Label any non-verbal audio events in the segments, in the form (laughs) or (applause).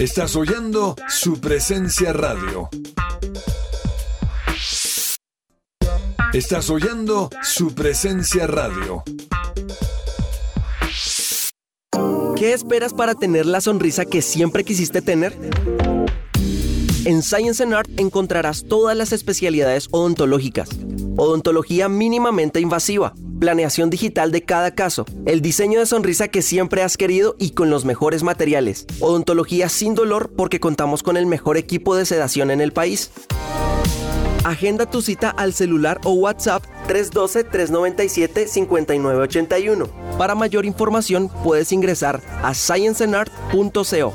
Estás oyendo su presencia radio. Estás oyendo su presencia radio. ¿Qué esperas para tener la sonrisa que siempre quisiste tener? En Science and Art encontrarás todas las especialidades odontológicas. Odontología mínimamente invasiva, planeación digital de cada caso, el diseño de sonrisa que siempre has querido y con los mejores materiales. Odontología sin dolor porque contamos con el mejor equipo de sedación en el país. Agenda tu cita al celular o WhatsApp 312-397-5981. Para mayor información puedes ingresar a scienceandart.co.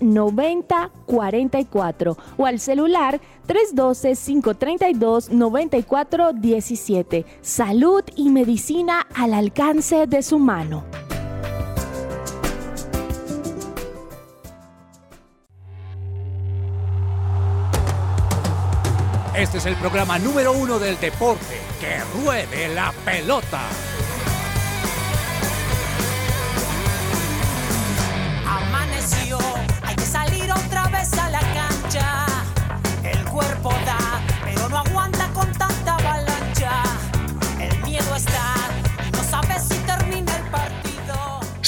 9044 o al celular 312-532-9417. Salud y medicina al alcance de su mano. Este es el programa número uno del deporte. Que ruede la pelota. Amaneció,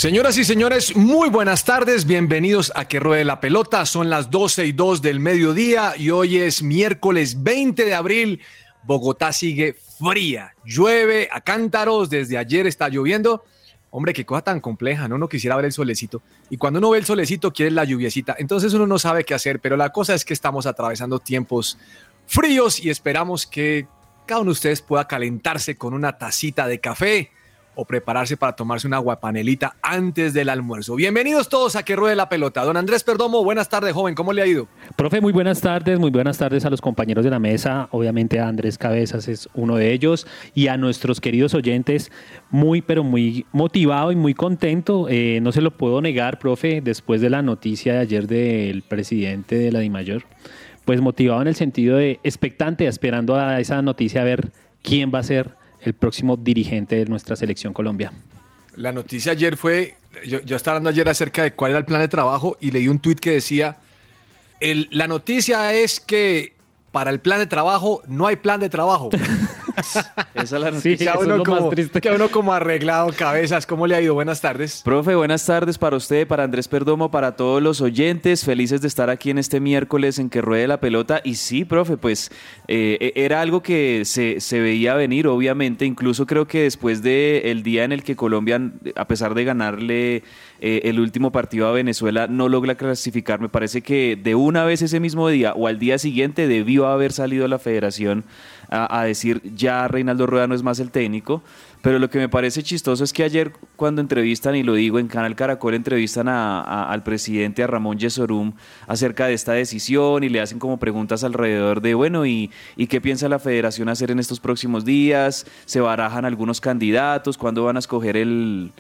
Señoras y señores, muy buenas tardes, bienvenidos a Que Ruede la Pelota. Son las 12 y 2 del mediodía y hoy es miércoles 20 de abril. Bogotá sigue fría, llueve a cántaros, desde ayer está lloviendo. Hombre, qué cosa tan compleja, ¿no? Uno quisiera ver el solecito. Y cuando uno ve el solecito, quiere la lluviecita. Entonces uno no sabe qué hacer, pero la cosa es que estamos atravesando tiempos fríos y esperamos que cada uno de ustedes pueda calentarse con una tacita de café o prepararse para tomarse una guapanelita antes del almuerzo. Bienvenidos todos a Que Ruede la Pelota. Don Andrés Perdomo, buenas tardes, joven. ¿Cómo le ha ido? Profe, muy buenas tardes, muy buenas tardes a los compañeros de la mesa. Obviamente a Andrés Cabezas es uno de ellos y a nuestros queridos oyentes, muy pero muy motivado y muy contento. Eh, no se lo puedo negar, profe, después de la noticia de ayer del presidente de la DIMAYOR, pues motivado en el sentido de expectante, esperando a esa noticia a ver quién va a ser el próximo dirigente de nuestra selección Colombia. La noticia ayer fue, yo, yo estaba hablando ayer acerca de cuál era el plan de trabajo y leí un tuit que decía, el, la noticia es que para el plan de trabajo no hay plan de trabajo. (laughs) (laughs) Esa es la Sí, noticia. queda eso es uno, lo como, más triste. queda uno como arreglado cabezas. ¿Cómo le ha ido? Buenas tardes. Profe, buenas tardes para usted, para Andrés Perdomo, para todos los oyentes. Felices de estar aquí en este miércoles en que ruede la pelota. Y sí, profe, pues eh, era algo que se, se veía venir, obviamente. Incluso creo que después del día en el que Colombia, a pesar de ganarle eh, el último partido a Venezuela, no logra clasificar, me parece que de una vez ese mismo día o al día siguiente debió haber salido la federación a, decir ya Reinaldo Rueda no es más el técnico. Pero lo que me parece chistoso es que ayer cuando entrevistan, y lo digo en Canal Caracol, entrevistan al presidente, a Ramón Yesorum, acerca de esta decisión y le hacen como preguntas alrededor de, bueno, ¿y, y qué piensa la federación hacer en estos próximos días? ¿Se barajan algunos candidatos? ¿Cuándo van a escoger el,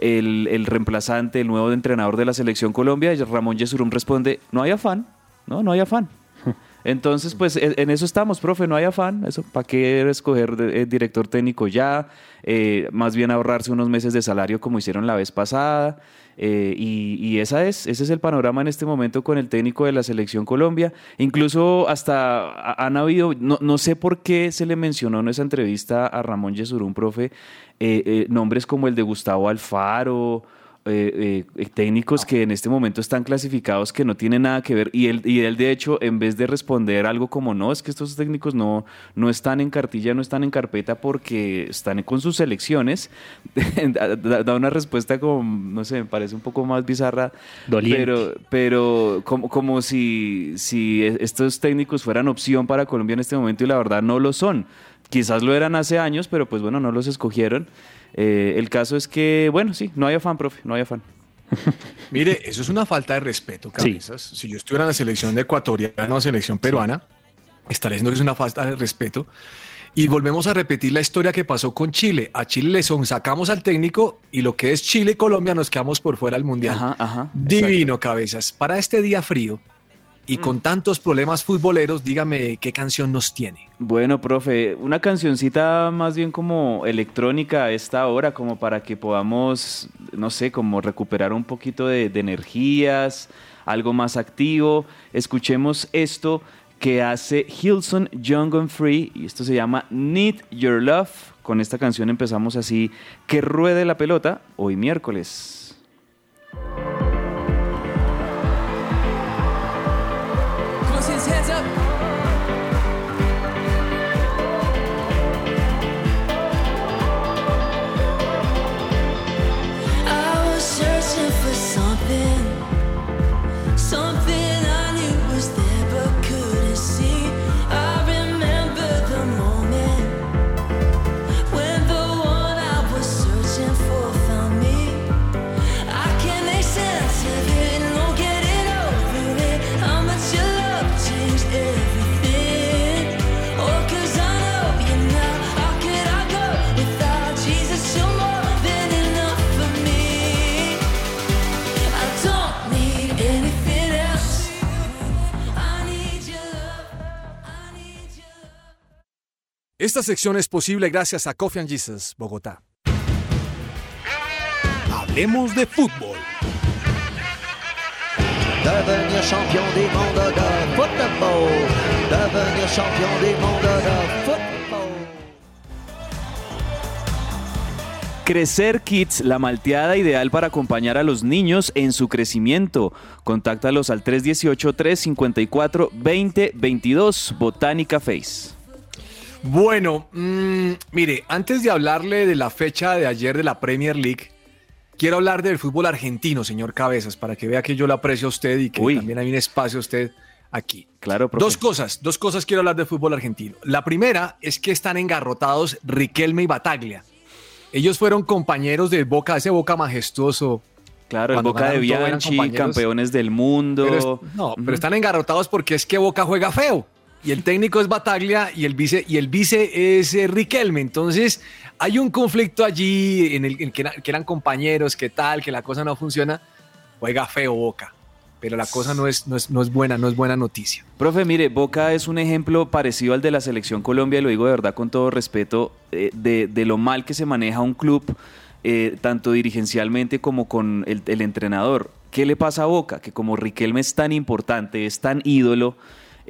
el, el reemplazante, el nuevo entrenador de la selección Colombia? Ramón Yesurum responde, no hay afán, no, no hay afán. (laughs) Entonces, pues e- en eso estamos, profe, no hay afán. Eso, ¿Para qué escoger de- eh, director técnico ya? Eh, más bien ahorrarse unos meses de salario como hicieron la vez pasada. Eh, y y esa es, ese es el panorama en este momento con el técnico de la selección Colombia. Incluso hasta ha- han habido, no, no sé por qué se le mencionó en esa entrevista a Ramón Yesurún, profe, eh, eh, nombres como el de Gustavo Alfaro eh, eh, técnicos que en este momento están clasificados que no tienen nada que ver y él, y él de hecho en vez de responder algo como no, es que estos técnicos no, no están en cartilla, no están en carpeta porque están con sus selecciones, (laughs) da, una respuesta como, no sé, me parece un poco más bizarra, pero, pero como, como si, si estos técnicos fueran opción para Colombia en este momento y la verdad no lo son. Quizás lo eran hace años, pero pues bueno, no los escogieron. Eh, el caso es que, bueno, sí, no hay afán, profe, no hay afán. (laughs) Mire, eso es una falta de respeto, cabezas. Si yo estuviera en la selección ecuatoriana o selección peruana, estaría diciendo que es una falta de respeto. Y volvemos a repetir la historia que pasó con Chile. A Chile le son, sacamos al técnico y lo que es Chile y Colombia nos quedamos por fuera del Mundial. Divino, cabezas. Para este día frío, y con mm. tantos problemas futboleros, dígame qué canción nos tiene. Bueno, profe, una cancioncita más bien como electrónica a esta hora, como para que podamos, no sé, como recuperar un poquito de, energías, algo más activo. Escuchemos esto que hace Hilson Young and Free y esto se llama Need Your Love. Con esta canción empezamos así, que ruede la pelota hoy miércoles. Esta sección es posible gracias a Coffee and Jesus, Bogotá. Hablemos de fútbol. Devenir champion des mondes de football. Devenir champion des mondes de football. Crecer Kids, la malteada ideal para acompañar a los niños en su crecimiento. Contáctalos al 318-354-2022, Botánica Face. Bueno, mm, mire, antes de hablarle de la fecha de ayer de la Premier League, quiero hablar del fútbol argentino, señor Cabezas, para que vea que yo lo aprecio a usted y que también hay un espacio a usted aquí. Claro, Dos cosas, dos cosas quiero hablar del fútbol argentino. La primera es que están engarrotados Riquelme y Bataglia. Ellos fueron compañeros del Boca, ese Boca majestuoso. Claro, el Boca de Bianchi, campeones del mundo. no, pero están engarrotados porque es que Boca juega feo y el técnico es Bataglia y el vice, y el vice es eh, Riquelme. Entonces hay un conflicto allí en el, que, eran compañeros, que tal, que la cosa no funciona. Juega feo Boca, pero la cosa no es, no es, no es buena, no es buena noticia. Profe, mire, Boca es un ejemplo parecido al de la selección Colombia, y lo digo de verdad con todo respeto, eh, de, lo mal que se maneja un club, eh, tanto dirigencialmente como con el, el entrenador. ¿Qué le pasa a Boca? Que como Riquelme es tan importante, es tan ídolo,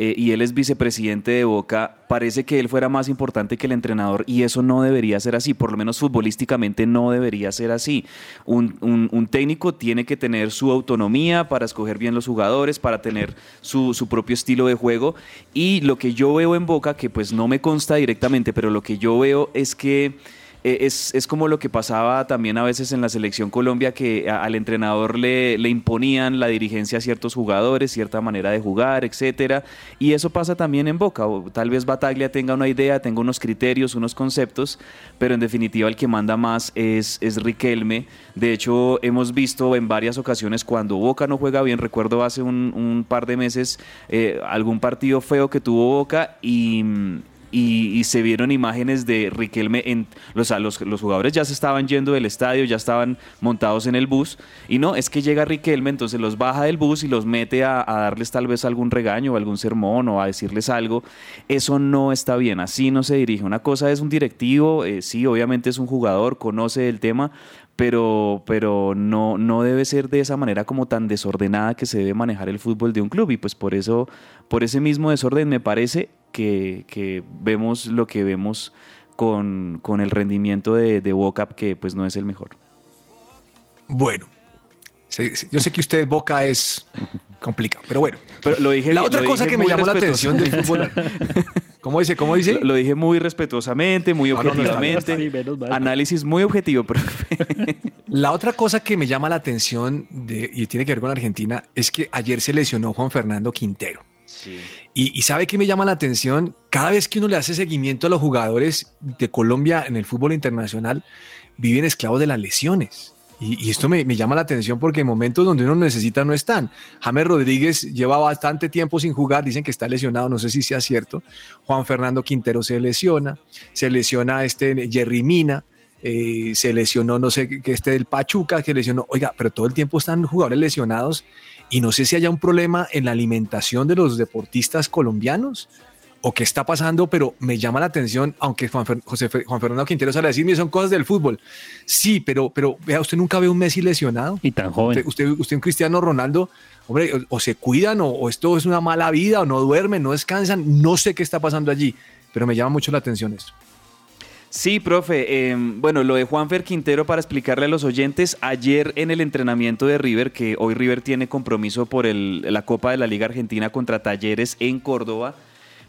eh, y él es vicepresidente de Boca, parece que él fuera más importante que el entrenador y eso no debería ser así, por lo menos futbolísticamente no debería ser así. Un, técnico tiene que tener su autonomía para escoger bien los jugadores, para tener su, su propio estilo de juego y lo que yo veo en Boca, que pues no me consta directamente, pero lo que yo veo es que eh, es, como lo que pasaba también a veces en la selección Colombia, que al entrenador le, le, imponían la dirigencia a ciertos jugadores, cierta manera de jugar, etcétera. Y eso pasa también en Boca. tal vez Bataglia tenga una idea, tenga unos criterios, unos conceptos, pero en definitiva el que manda más es, es Riquelme. De hecho, hemos visto en varias ocasiones cuando Boca no juega bien, recuerdo hace un, par de meses eh, algún partido feo que tuvo Boca y y, se vieron imágenes de Riquelme en los, los, jugadores ya se estaban yendo del estadio, ya estaban montados en el bus y no, es que llega Riquelme, entonces los baja del bus y los mete a, darles tal vez algún regaño o algún sermón o a decirles algo. Eso no está bien, así no se dirige. Una cosa es un directivo, eh, sí, obviamente es un jugador, conoce el tema, pero, pero no, no debe ser de esa manera como tan desordenada que se debe manejar el fútbol de un club y pues por eso, por ese mismo desorden me parece que, vemos lo que vemos con, el rendimiento de, de que pues no es el mejor. Bueno. Yo sé que usted Boca es complicado, pero bueno. Pero lo dije, La otra lo cosa dije que me llamó la atención del fútbol. ¿Cómo dice? ¿Cómo dice? Lo, lo dije muy respetuosamente, muy Ah, no, no, objetivamente. Análisis muy objetivo, profe. La otra cosa que me llama la atención de- y tiene que ver con Argentina es que ayer se lesionó Juan Fernando Quintero. Y, sabe que me llama la atención, cada vez que uno le hace seguimiento a los jugadores de Colombia en el fútbol internacional, viven esclavos de las lesiones. Y, y esto me, me llama la atención porque en momentos donde uno necesita no están. James Rodríguez lleva bastante tiempo sin jugar, dicen que está lesionado, no sé si sea cierto. Juan Fernando Quintero se lesiona, se lesiona este Jerry Mina, eh, se lesionó, no sé, que este del Pachuca, que lesionó, oiga, pero todo el tiempo están jugadores lesionados y no sé si haya un problema en la alimentación de los deportistas colombianos o qué está pasando, pero me llama la atención, aunque Juan, Fer- José Juan Fernando Quintero sale a decirme son cosas del fútbol. Sí, pero, pero vea, usted nunca ve un Messi lesionado. Y tan joven. Usted, usted, usted un Cristiano Ronaldo, hombre, o, o se cuidan o, o esto es una mala vida o no duermen, no descansan, no sé qué está pasando allí, pero me llama mucho la atención esto. Sí, profe. eh, bueno, lo de Juanfer Quintero para explicarle a los oyentes, ayer en el entrenamiento de River, que hoy River tiene compromiso por la Copa de la Liga Argentina contra Talleres en Córdoba.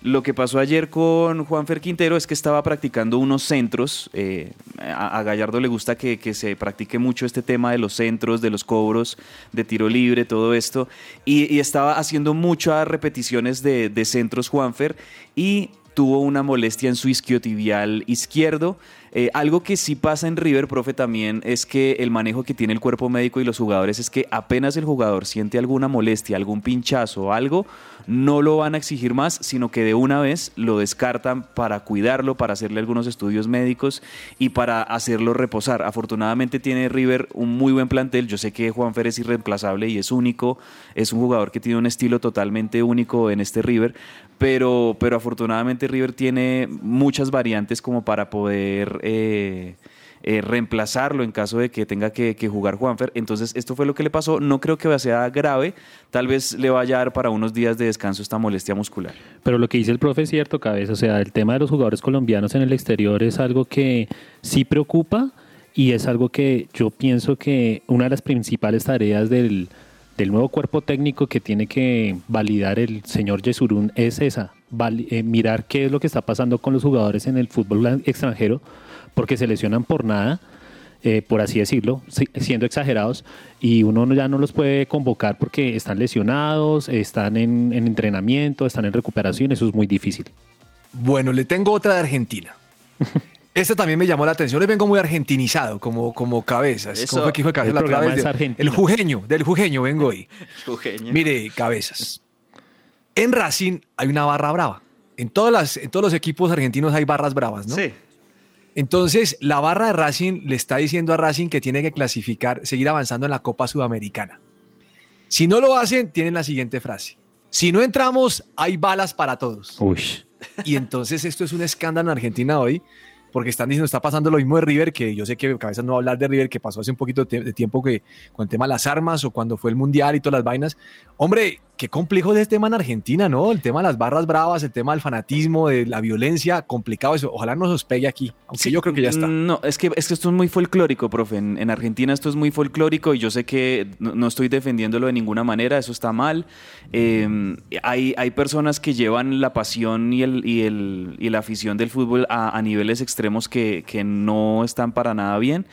Lo que pasó ayer con Juanfer Quintero es que estaba practicando unos centros. eh, a, Gallardo le gusta que, se practique mucho este tema de los centros, de los cobros, de tiro libre, todo esto. Y, y estaba haciendo muchas repeticiones de, de centros Juanfer y tuvo una molestia en su isquiotibial izquierdo. Eh, algo que sí pasa en River, profe, también es que el manejo que tiene el cuerpo médico y los jugadores es que apenas el jugador siente alguna molestia, algún pinchazo o algo, no lo van a exigir más, sino que de una vez lo descartan para cuidarlo, para hacerle algunos estudios médicos y para hacerlo reposar. Afortunadamente tiene River un muy buen plantel. Yo sé que Juanfer es irreemplazable y es único. Es un jugador que tiene un estilo totalmente único en este River. Pero, pero afortunadamente River tiene muchas variantes como para poder eh, eh, reemplazarlo en caso de que tenga que, que jugar Juanfer. Entonces, esto fue lo que le pasó. No creo que sea grave. Tal vez le vaya a dar para unos días de descanso esta molestia muscular. Pero lo que dice el profe es cierto, cabeza. O sea, el tema de los jugadores colombianos en el exterior es algo que sí preocupa y es algo que yo pienso que una de las principales tareas del, del nuevo cuerpo técnico que tiene que validar el señor Yesurún es esa, vali- eh, mirar qué es lo que está pasando con los jugadores en el fútbol extranjero, porque se lesionan por nada. eh, por así decirlo, si- siendo exagerados, y uno no- ya no los puede convocar porque están lesionados, están en, en entrenamiento, están en recuperación, eso es muy difícil. Bueno, le tengo otra de Argentina. (laughs) Esta también me llamó la atención. Le vengo muy argentinizado, como, como cabezas. Eso. ¿Cómo fue que dijo cabezas El la otra vez? el jujeño, del jujeño vengo hoy. (laughs) Eugenio. Mire, cabezas. En Racing hay una barra brava. En, todas las, en todos los equipos argentinos hay barras bravas, ¿no? Sí. Entonces, la barra de Racing le está diciendo a Racing que tiene que clasificar, seguir avanzando en la Copa Sudamericana. Si no lo hacen, tienen la siguiente frase. Si no entramos, hay balas para todos. Uy. Y entonces esto es un escándalo en Argentina hoy, porque están diciendo, está pasando lo mismo de River, que yo sé que Cabezas no va a hablar de River, que pasó hace un poquito de, tiempo que con el tema de las armas o cuando fue el Mundial y todas las vainas. Hombre, qué complejo es este tema en Argentina, ¿no? El tema de las barras bravas, el tema del fanatismo, de la violencia, complicado eso. Ojalá no nos pegue aquí, aunque yo creo que ya está. No, es que, es que esto es muy folclórico, profe. En, en Argentina esto es muy folclórico y yo sé que no, no estoy defendiéndolo de ninguna manera, eso está mal. Eh, hay, hay personas que llevan la pasión y, el, y, el, y la afición del fútbol a, a niveles extremos que, que no están para nada bien.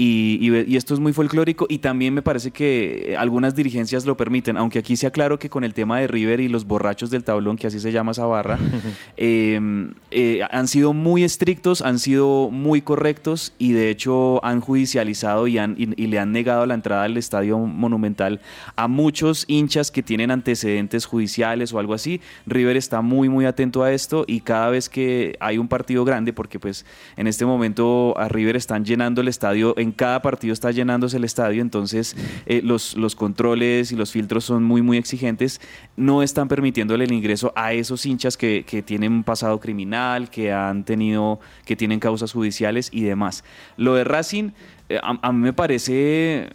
Y, y- y esto es muy folclórico y también me parece que algunas dirigencias lo permiten, aunque aquí se aclaro que con el tema de River y los borrachos del tablón, que así se llama esa barra, (laughs) eh, eh, han sido muy estrictos, han sido muy correctos y de hecho han judicializado y, han, y, y le han negado la entrada al estadio monumental a muchos hinchas que tienen antecedentes judiciales o algo así. River está muy muy atento a esto y cada vez que hay un partido grande, porque pues en este momento a River están llenando el estadio, en cada partido está llenándose el estadio, entonces eh, los, los controles y los filtros son muy muy exigentes, no están permitiéndole el ingreso a esos hinchas que, que tienen un pasado criminal, que han tenido, que tienen causas judiciales y demás. Lo de Racing, eh, a mí me parece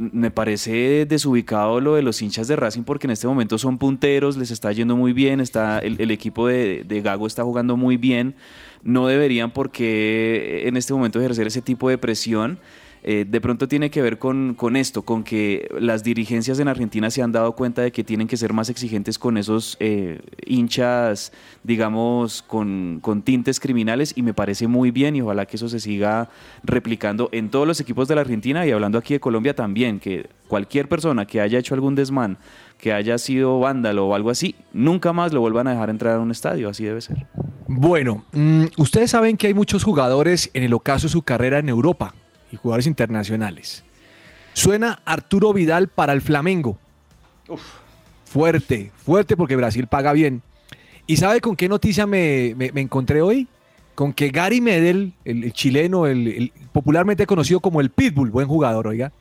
me parece desubicado lo de los hinchas de Racing porque en este momento son punteros, les está yendo muy bien, está el, el equipo de, de Gago está jugando muy bien, no deberían porque en este momento ejercer ese tipo de presión. Eh, de pronto tiene que ver con, con, esto, con que las dirigencias en Argentina se han dado cuenta de que tienen que ser más exigentes con esos eh, hinchas, digamos, con, con, tintes criminales y me parece muy bien y ojalá que eso se siga replicando en todos los equipos de la Argentina y hablando aquí de Colombia también, que cualquier persona que haya hecho algún desmán, que haya sido vándalo o algo así, nunca más lo vuelvan a dejar entrar a un estadio, así debe ser. Bueno, mm, ustedes saben que hay muchos jugadores en el ocaso de su carrera en Europa y jugadores internacionales. Suena Arturo Vidal para el Flamengo. Fuerte, fuerte porque Brasil paga bien. ¿Y sabe con qué noticia me, encontré hoy? Con que Gary Medel, el, chileno, el, popularmente conocido como el Pitbull, buen jugador, oiga.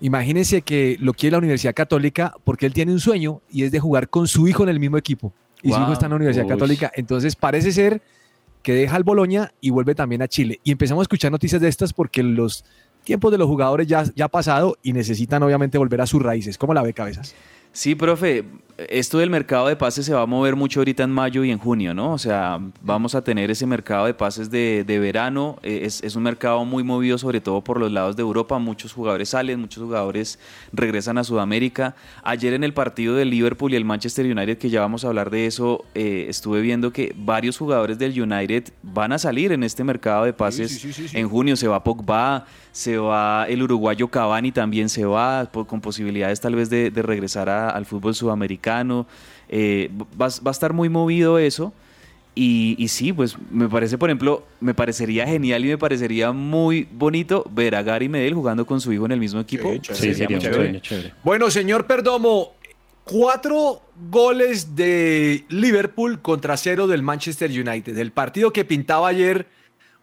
Imagínense que lo quiere la Universidad Católica porque él tiene un sueño y es de jugar con su hijo en el mismo equipo. Y su hijo está en la Universidad Católica. Entonces parece ser que deja el Boloña y vuelve también a Chile. Y empezamos a escuchar noticias de estas porque los tiempos de los jugadores ya, ya pasado y necesitan obviamente volver a sus raíces. ¿Cómo la ve, Cabezas? Sí, profe, esto del mercado de pases se va a mover mucho ahorita en mayo y en junio, ¿no? O sea, vamos a tener ese mercado de pases de, verano. Eh, es, un mercado muy movido, sobre todo por los lados de Europa. Muchos jugadores salen, muchos jugadores regresan a Sudamérica. Ayer en el partido del Liverpool y el Manchester United, que ya vamos a hablar de eso, eh, estuve viendo que varios jugadores del United van a salir en este mercado de pases en junio. Se va Pogba, se va el uruguayo Cavani, también se va, con posibilidades tal vez de, regresar al fútbol sudamericano. Eh, va, a estar muy movido eso. Y, sí, pues me parece, por ejemplo, me parecería genial y me parecería muy bonito ver a Gary Medel jugando con su hijo en el mismo equipo. Sí, sería, chévere. Bueno, señor Perdomo, cuatro goles de Liverpool contra cero del Manchester United. El partido que pintaba ayer,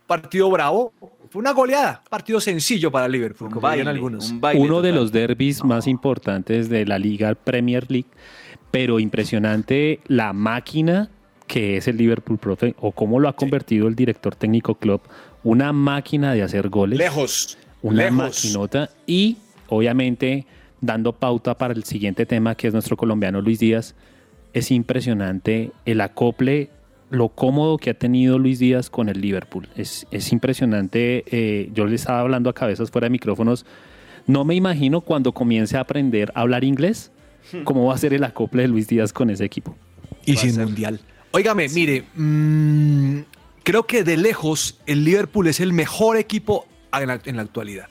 partido bravo, fue una goleada, partido sencillo para Liverpool, como algunos. Uno de los derbis más importantes de la Liga Premier League, pero impresionante la máquina que es el Liverpool, profe, o cómo lo ha convertido el director técnico club, una máquina de hacer goles. Lejos. Una maquinota y obviamente dando pauta para el siguiente tema que es nuestro colombiano Luis Díaz, es impresionante el acople lo cómodo que ha tenido Luis Díaz con el Liverpool. Es, impresionante. Eh, yo le estaba hablando a cabezas fuera de micrófonos. No me imagino cuando comience a aprender a hablar inglés. (laughs) cómo va a ser el acople de Luis Díaz con ese equipo. Y sin mundial. Óigame, mire, mm, creo que de lejos el Liverpool es el mejor equipo en la, en la actualidad.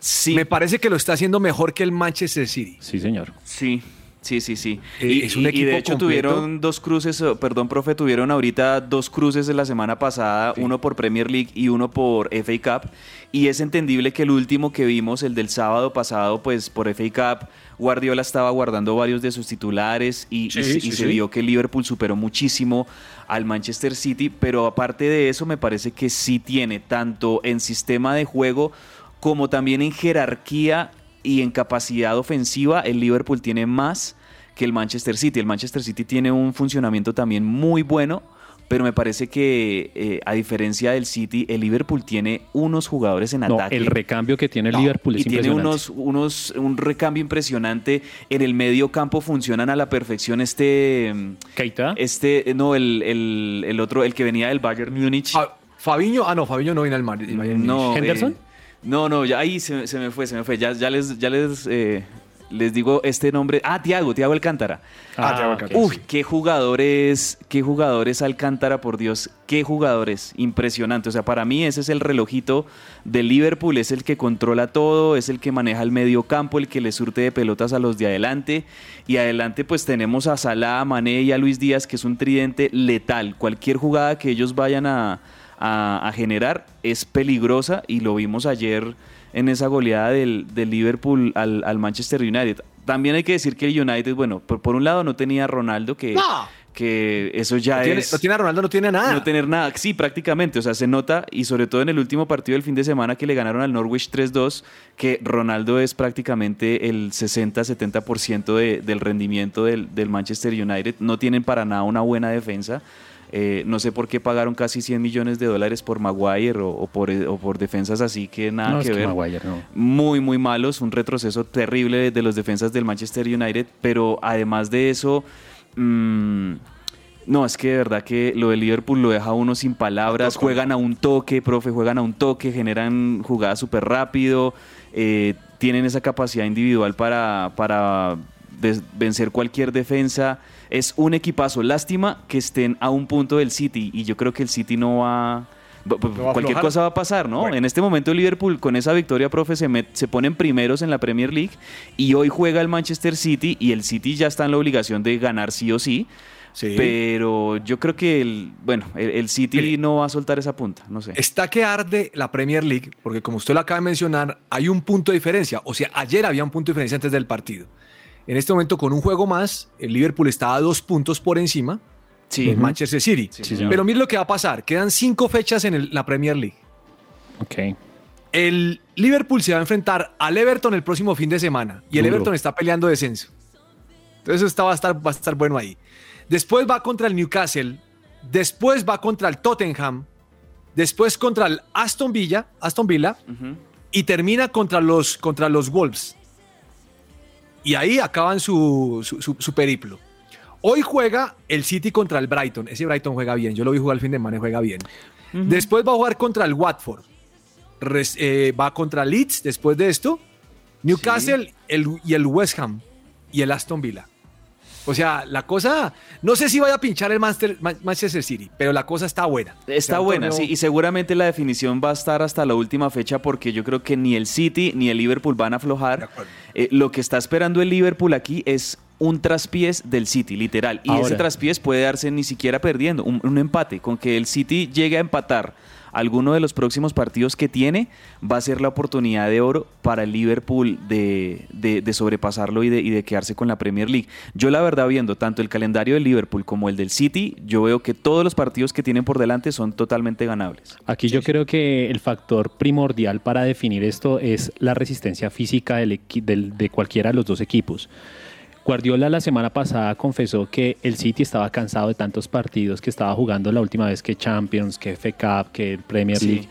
Sí. Me parece que lo está haciendo mejor que el Manchester City. Sí, señor. Sí, Sí, sí, sí. Eh, y, es un equipo y de hecho tuvieron dos cruces, perdón, profe, tuvieron ahorita dos cruces de la semana pasada, uno por Premier League y uno por FA Cup. Y es entendible que el último que vimos, el del sábado pasado, pues por FA Cup, Guardiola estaba guardando varios de sus titulares y, se vio que Liverpool superó muchísimo al Manchester City, pero aparte de eso me parece que sí tiene tanto en sistema de juego como también en jerarquía y en capacidad ofensiva el Liverpool tiene más que el Manchester City. El Manchester City tiene un funcionamiento también muy bueno, pero me parece que eh, a diferencia del City, el Liverpool tiene unos jugadores en no, ataque. El recambio que tiene el Liverpool es y tiene unos, unos, un recambio impresionante. En el medio campo funcionan a la perfección este. ¿Keita? Este, no, el, el, el otro, el que venía del Bayern Múnich. Ah, Fabiño, ah, no, Fabiño no viene al Bayern no, ¿Henderson? No, no, ya ahí se, me fue, se me fue. Ya, ya les, ya les, eh, les digo este nombre. Ah, Tiago, Tiago Alcántara. Ah, Tiago Alcántara. Uy, qué jugadores, qué jugadores Alcántara, por Dios, qué jugadores. Impresionante. O sea, para mí ese es el relojito de Liverpool, es el que controla todo, es el que maneja el medio campo, el que le surte de pelotas a los de adelante. Y adelante pues tenemos a Salah, a Mané y a Luis Díaz, que es un tridente letal. Cualquier jugada que ellos vayan a a, generar es peligrosa y lo vimos ayer en esa goleada del, Liverpool al, Manchester United. También hay que decir que el United, bueno, por, un lado no tenía a Ronaldo que... que eso ya es. no tiene a Ronaldo, no tiene nada. No tener nada, sí, prácticamente. O sea, se nota, y sobre todo en el último partido del fin de semana que le ganaron al Norwich 3-2, que Ronaldo es prácticamente el 60-70% de, del rendimiento del, del Manchester United. No tienen para nada una buena defensa. Eh, no sé por qué pagaron casi 100 millones de dólares por Maguire o, por, o por, defensas así que nada que ver. Muy, muy malos, un retroceso terrible de los defensas del Manchester United, pero además de eso, mm, No, es que de verdad que lo de Liverpool lo deja a uno sin palabras. Juegan a un toque, profe, juegan a un toque, generan jugadas súper rápido, eh, tienen esa capacidad individual para, vencer cualquier defensa. Es un equipazo. Lástima que estén a un punto del City y yo creo que el City no va... cualquier cosa va a pasar, ¿no? Bueno. En este momento Liverpool con esa victoria, profe, se, met- se ponen primeros en la Premier League y hoy juega el Manchester City y el City ya está en la obligación de ganar sí o sí. Sí. Pero yo creo que el, bueno, el, el City Mire. no va a soltar esa punta, no sé. Está que arde la Premier League, porque como usted lo acaba de mencionar, hay un punto de diferencia. O sea, ayer había un punto de diferencia antes del partido. En este momento, con un juego más, el Liverpool está a dos puntos por encima Sí. del Manchester City. señor. Pero mire lo que va a pasar. Quedan cinco fechas en el- la Premier League. Ok. El Liverpool se va a enfrentar al Everton el próximo fin de semana. Y el Duro. Everton está peleando descenso. Entonces eso está- va, a estar, va a estar bueno ahí. Después va contra el Newcastle. Después va contra el Tottenham. Después contra el Aston Villa. Aston Villa. Y termina contra los, contra los Wolves. Y ahí acaban su, su- su- su periplo. Hoy juega el City contra el Brighton. Ese Brighton juega bien. Yo lo vi jugar el fin de semana y juega bien. Después va a jugar contra el Watford. Res- eh, va contra Leeds después de esto. Newcastle el- y el West Ham y el Aston Villa. O sea, la cosa, no sé si vaya a pinchar el Manchester, Man- Manchester City, pero la cosa está buena. Está O sea, un buena, torneo- sí, y seguramente la definición va a estar hasta la última fecha porque yo creo que ni el City ni el Liverpool van a aflojar. Eh, lo que está esperando el Liverpool aquí es un traspiés del City, literal. Y ese traspiés puede darse ni siquiera perdiendo, un, un empate. Con que el City llegue a empatar alguno de los próximos partidos que tiene, va a ser la oportunidad de oro para el Liverpool de, de- de sobrepasarlo y de, y de quedarse con la Premier League. Yo la verdad viendo tanto el calendario del Liverpool como el del City, yo veo que todos los partidos que tienen por delante son totalmente ganables. Aquí yo creo que el factor primordial para definir esto es la resistencia física del- de cualquiera de los dos equipos. Guardiola la semana pasada confesó que el City estaba cansado de tantos partidos que estaba jugando la última vez que Champions, que FA Cup, que Premier Sí. League.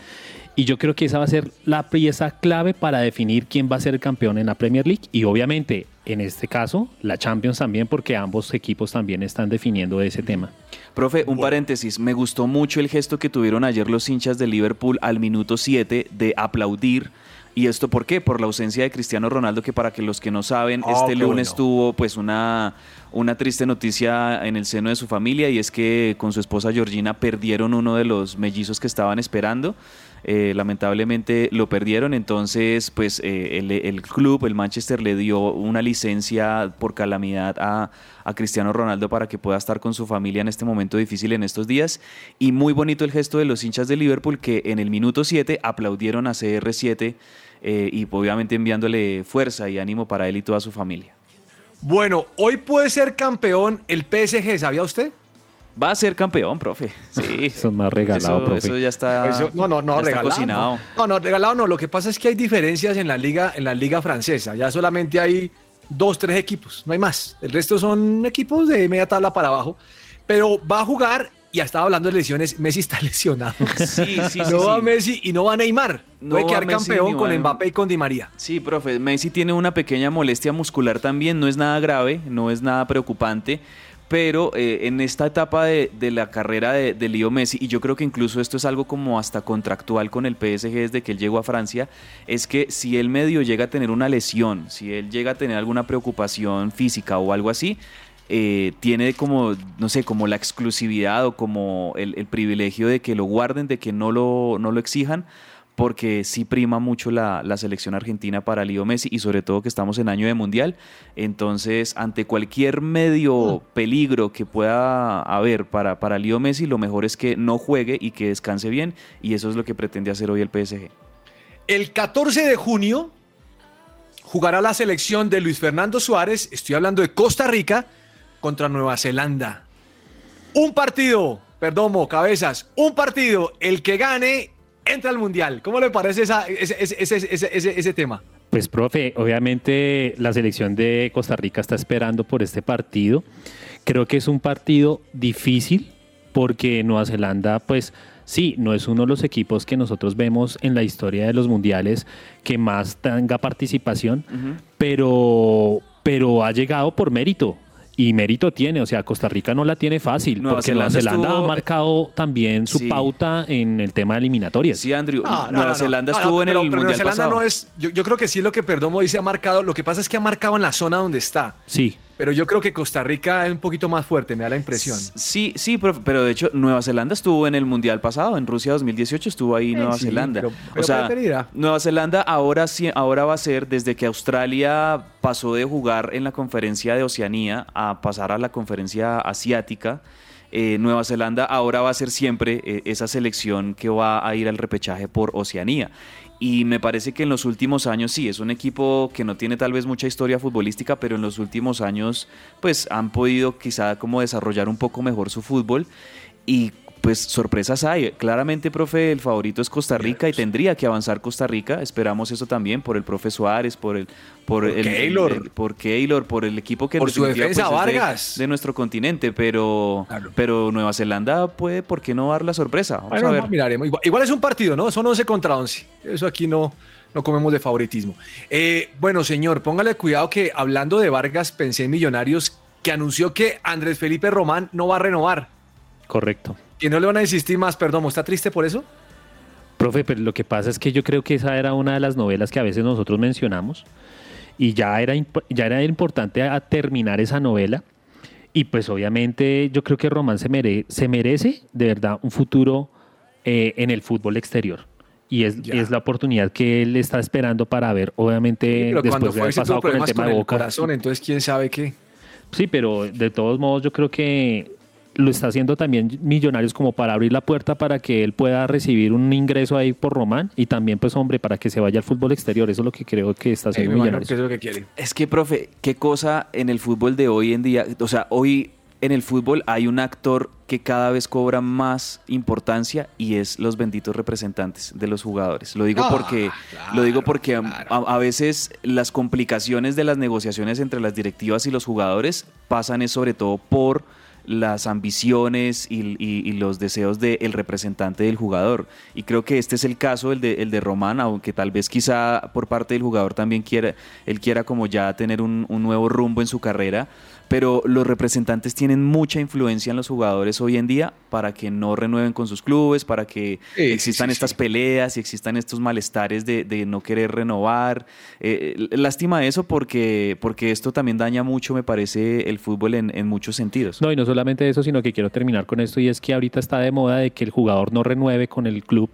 Y yo creo que esa va a ser la pieza clave para definir quién va a ser el campeón en la Premier League y obviamente en este caso la Champions también porque ambos equipos también están definiendo ese tema. Profe, un paréntesis, me gustó mucho el gesto que tuvieron ayer los hinchas de Liverpool al minuto 7 de aplaudir. ¿Y esto por qué? Por la ausencia de Cristiano Ronaldo, que para que los que no saben, Oh, este lunes bueno. tuvo pues una, una triste noticia en el seno de su familia y es que con su esposa Georgina perdieron uno de los mellizos que estaban esperando. Eh, lamentablemente lo perdieron, entonces pues eh, el, el club, el Manchester, le dio una licencia por calamidad a, a Cristiano Ronaldo para que pueda estar con su familia en este momento difícil en estos días. Y muy bonito el gesto de los hinchas de Liverpool que en el minuto 7 aplaudieron a CR7 eh, y obviamente enviándole fuerza y ánimo para él y toda su familia. Bueno, hoy puede ser campeón el PSG, ¿sabía usted? Va a ser campeón, profe. Sí. (laughs) Eso es más regalado, Eso, profe. eso ya está, Eso- no, no, no, regalado. cocinado. No, no, regalado no. Lo que pasa es que hay diferencias en la liga, en la liga francesa. Ya solamente hay dos, tres equipos, no hay más. El resto son equipos de media tabla para abajo. Pero va a jugar, y estaba hablando de lesiones, Messi está (laughs) lesionado. Sí, sí, sí. no va sí. Messi y no va Neymar. No Puede quedar Messi campeón con Mbappé y con Di María. Sí, profe, Messi tiene una pequeña molestia muscular también, no es nada grave, no es nada preocupante, pero eh, en esta etapa de, de la carrera de, de Leo Messi, y yo creo que incluso esto es algo como hasta contractual con el PSG desde que él llegó a Francia, es que si él medio llega a tener una lesión, si él llega a tener alguna preocupación física o algo así, eh, tiene como, no sé, como la exclusividad o como el, privilegio de que lo guarden, de que no lo, no lo exijan, porque sí prima mucho la, la selección argentina para Leo Messi y sobre todo que estamos en año de mundial. Entonces, ante cualquier medio peligro que pueda haber para, para Leo Messi, lo mejor es que no juegue y que descanse bien y eso es lo que pretende hacer hoy el PSG. El 14 de junio jugará la selección de Luis Fernando Suárez, estoy hablando de Costa Rica, contra Nueva Zelanda. Un partido, perdón, cabezas, un partido, el que gane entra al Mundial. ¿Cómo le parece esa- ese, ese- ese- ese- ese- ese tema? Pues, profe, obviamente la selección de Costa Rica está esperando por este partido. Creo que es un partido difícil porque Nueva Zelanda, pues sí, no es uno de los equipos que nosotros vemos en la historia de los mundiales que más tenga participación, pero, pero ha llegado por mérito. Y mérito tiene, o sea, Costa Rica no la tiene fácil, Nueva porque Nueva Zelanda Zelanda estuvo- ha marcado también su Sí. pauta en el tema de eliminatorias. Sí, Andrew. No, no, Nueva no, Zelanda no, estuvo no, en pero- el pero Nueva Mundial Zelanda pasado. no es. Yo, yo creo que sí es lo que Perdomo dice, ha marcado. Lo que pasa es que ha marcado en la zona donde está. Sí. Pero yo creo que Costa Rica es un poquito más fuerte, me da la impresión. Sí, sí, profe, pero de hecho Nueva Zelanda estuvo en el Mundial pasado, en Rusia 2018 estuvo ahí Eh, Nueva sí, Zelanda. pero- o pero sea, preferirá. Nueva Zelanda ahora sí, ahora va a ser desde que Australia pasó de jugar en la conferencia de Oceanía a pasar a la conferencia asiática. eh, Nueva Zelanda ahora va a ser siempre eh, esa selección que va a ir al repechaje por Oceanía. Y me parece que en los últimos años sí, es un equipo que no tiene tal vez mucha historia futbolística, pero en los últimos años pues han podido quizá como desarrollar un poco mejor su fútbol y pues sorpresas hay. Claramente, profe, el favorito es Costa Rica y tendría que avanzar Costa Rica. Esperamos eso también por el profe Suárez, por el por, el, Keylor. el- por Keylor, por el equipo que Por su defensa, pues, es de- Vargas. de, nuestro continente, pero pero Nueva Zelanda puede, ¿por qué no dar la sorpresa? Vamos Bueno, a ver. no, miraremos. Igual, igual es un partido, ¿no? Son 11 contra 11. Eso aquí no, no comemos de favoritismo. Eh, bueno, señor, póngale cuidado que hablando de Vargas, pensé en Millonarios que anunció que Andrés Felipe Román no va a renovar. Correcto. Que no le van a insistir más, perdón. ¿Está triste por eso? Profe, pero lo que pasa es que yo creo que esa era una de las novelas que a veces nosotros mencionamos y ya era, ya era importante a terminar esa novela y pues obviamente yo creo que Román se, mere- se merece de verdad un futuro eh, en el fútbol exterior y es, es la oportunidad que él está esperando para ver obviamente Pero cuando después de haber pasado con el tema con de el Boca. corazón, entonces quién sabe qué. Sí, pero de todos modos yo creo que lo está haciendo también Millonarios como para abrir la puerta para que él pueda recibir un ingreso ahí por Román y también pues hombre para que se vaya al fútbol exterior. Eso es lo que creo que está haciendo Millonarios. que es lo que quiere. Es que, profe, qué cosa en el fútbol de hoy en día. O sea, hoy en el fútbol hay un actor que cada vez cobra más importancia y es los benditos representantes de los jugadores. Lo digo Ah, porque, lo digo porque a, a veces las complicaciones de las negociaciones entre las directivas y los jugadores pasan es sobre todo por las ambiciones y, los deseos del representante del jugador. Y creo que este es el caso, el de, el de Román, aunque tal vez quizá por parte del jugador también quiera, él quiera como ya tener un, un nuevo rumbo en su carrera. Pero los representantes tienen mucha influencia en los jugadores hoy en día para que no renueven con sus clubes, para que Sí, existan sí, estas peleas y existan estos malestares de, de no querer renovar. Eh, lástima eso porque, porque esto también daña mucho, me parece, el fútbol en, en muchos sentidos. No, y no solamente eso, sino que quiero terminar con esto y es que ahorita está de moda de que el jugador no renueve con el club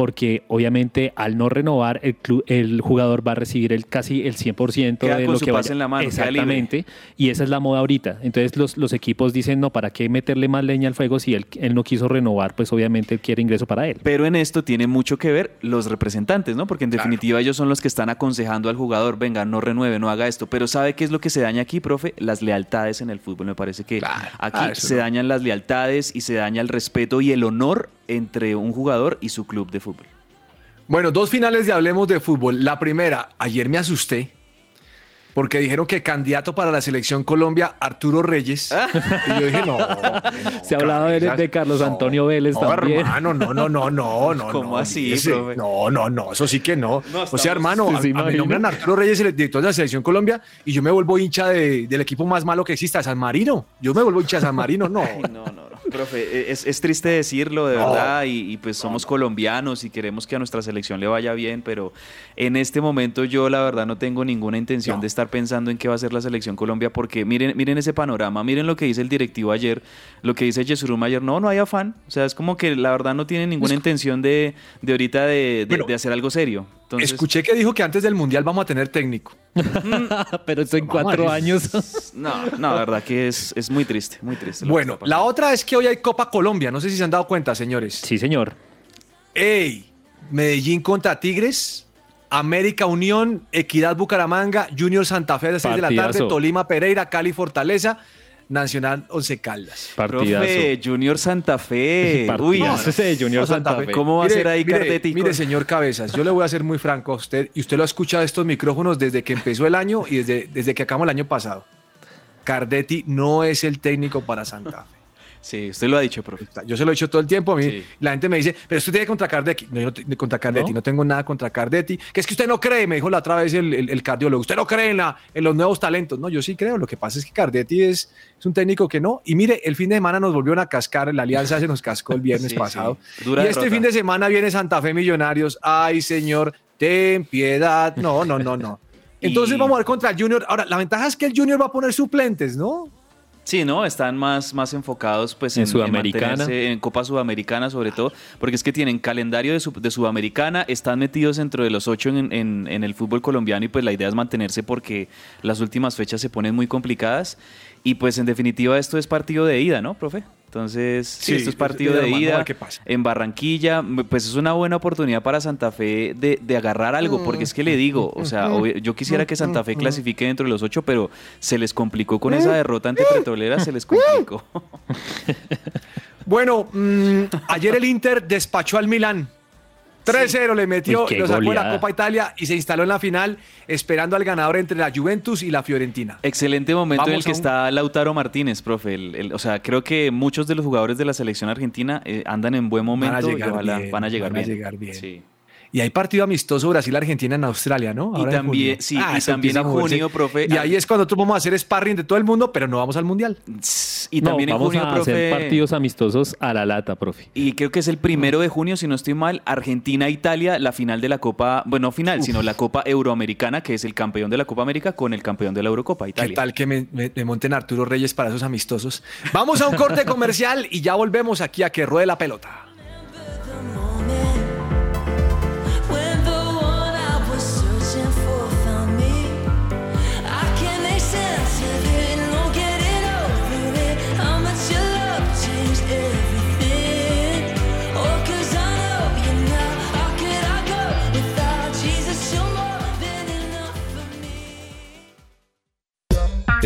porque obviamente al no renovar el club, el jugador va a recibir el casi el 100% Queda de con lo su que pase vaya. en la mano. Exactamente, y esa es la moda ahorita. Entonces los, los equipos dicen, "No, ¿para qué meterle más leña al fuego si él, él no quiso renovar? Pues obviamente él quiere ingreso para él." Pero en esto tiene mucho que ver los representantes, ¿no? Porque en definitiva ellos son los que están aconsejando al jugador, venga, no renueve, no haga esto. Pero ¿sabe qué es lo que se daña aquí, profe? Las lealtades en el fútbol. Me parece que aquí Ah, se no. dañan las lealtades y se daña el respeto y el honor entre un jugador y su club de fútbol. Bueno, dos finales de Hablemos de Fútbol. La primera, ayer me asusté porque dijeron que candidato para la selección Colombia, Arturo Reyes. Y yo dije, no. (laughs) Se ha hablado de, de Carlos Antonio Vélez No, también. hermano, no, no, no, no, (laughs) no. ¿Cómo no, así? No, no, no, eso sí que no. No, o sea, hermano, a, ¿Se a mí imagina? nombran Arturo Reyes, el director de la selección Colombia, y yo me vuelvo hincha de- del equipo más malo que exista, San Marino. Yo me vuelvo hincha de San Marino, no. (laughs) Ay, no, no, no. Profe, e, es, es triste decirlo, de verdad, y, y pues somos colombianos y queremos que a nuestra selección le vaya bien, pero en este momento yo la verdad no tengo ninguna intención de estar pensando en qué va a ser la selección Colombia, porque miren, miren ese panorama, miren lo que dice el directivo ayer, lo que dice Yesurum ayer, no, no hay afán, o sea, es como que la verdad no tiene ninguna intención de, de ahorita de, de- de hacer algo serio. Entonces, Escuché que dijo que antes del Mundial vamos a tener técnico. (laughs) Pero eso en cuatro Vamos años. no, no, la verdad que es, es muy triste, muy triste. Bueno, la otra es que hoy hay Copa Colombia. No sé si se han dado cuenta, señores. Sí, señor. ¡Ey! Medellín contra Tigres. América Unión, Equidad Bucaramanga, Junior Santa Fe a las 6 de la tarde. Tolima Pereira, Cali Fortaleza, Nacional Once Caldas. Partidazo. Profe, Junior Santa Fe. (laughs) Uy, Partidazo ese de Junior Santa Fe. ¿Cómo va a ser ahí mire, Cardetti? Mire, señor Cabezas, yo le voy a ser muy franco a usted, y usted lo ha escuchado estos micrófonos desde que empezó el año y desde, desde que acabamos el año pasado. Cardetti no es el técnico para Santa Fe. Sí, usted lo ha dicho, profe. Yo se lo he dicho todo el tiempo. A mí Sí. la gente me dice, pero usted tiene contra Cardetti. No, yo no contra Cardetti, no, tengo nada contra Cardetti. Que es que usted no cree, me dijo la otra vez el, el- el cardiólogo. Usted no cree en, la- en los nuevos talentos. No, yo sí creo. Lo que pasa es que Cardetti es, es un técnico que no. Y mire, el fin de semana nos volvieron a cascar. La alianza se nos cascó el viernes (laughs) Sí, pasado. sí. Y este fin de semana viene Santa Fe Millonarios. Ay, señor, ten piedad. No, no, no, no. (laughs) Entonces Y- vamos a ver contra el Junior. Ahora, la ventaja es que el Junior va a poner suplentes, ¿no? Sí, ¿no? Están más, más enfocados pues, En en, Sudamericana. en Copa Sudamericana sobre todo, porque es que tienen calendario de, de Sudamericana, están metidos dentro de los ocho en, en- en el fútbol colombiano y pues la idea es mantenerse porque las últimas fechas se ponen muy complicadas y pues en definitiva esto es partido de ida, ¿no, profe? Entonces, sí, Sí, esto es partido de a ida en Barranquilla, pues es una buena oportunidad para Santa Fe de, de agarrar algo, porque es que le digo, o sea, obvio- yo quisiera que Santa Fe clasifique dentro de los ocho, pero se les complicó con esa derrota ante Petrolera, se les complicó. (laughs) Bueno, mm, ayer el Inter despachó al Milán. 3-0 le metió, lo sacó de la. Copa Italia y se instaló en la final esperando al ganador entre la Juventus y la Fiorentina. Excelente momento en el que un- está Lautaro Martínez, profe. El- el- o sea, creo que muchos de los jugadores de la selección argentina eh, andan en buen Van a momento y llegar ojalá bien, van a llegar van a bien. llegar bien. Sí. Y hay partido amistoso Brasil-Argentina en Australia, ¿no? Y Ahora también- sí, y eso también en junio, profe, Y ah, ahí es cuando nosotros vamos a hacer sparring de todo el mundo, pero no vamos al Mundial. Y No, también en vamos junio, a profe. hacer partidos amistosos a la lata, profe. Y creo que es el primero de junio, si no estoy mal, Argentina-Italia, la final de la Copa, bueno, no final, sino la Copa Euroamericana, que es el campeón de la Copa América con el campeón de la Eurocopa, ¿Qué Italia. tal que me, me- me monten Arturo Reyes para esos amistosos? Vamos a un corte comercial y ya volvemos aquí a que ruede la pelota.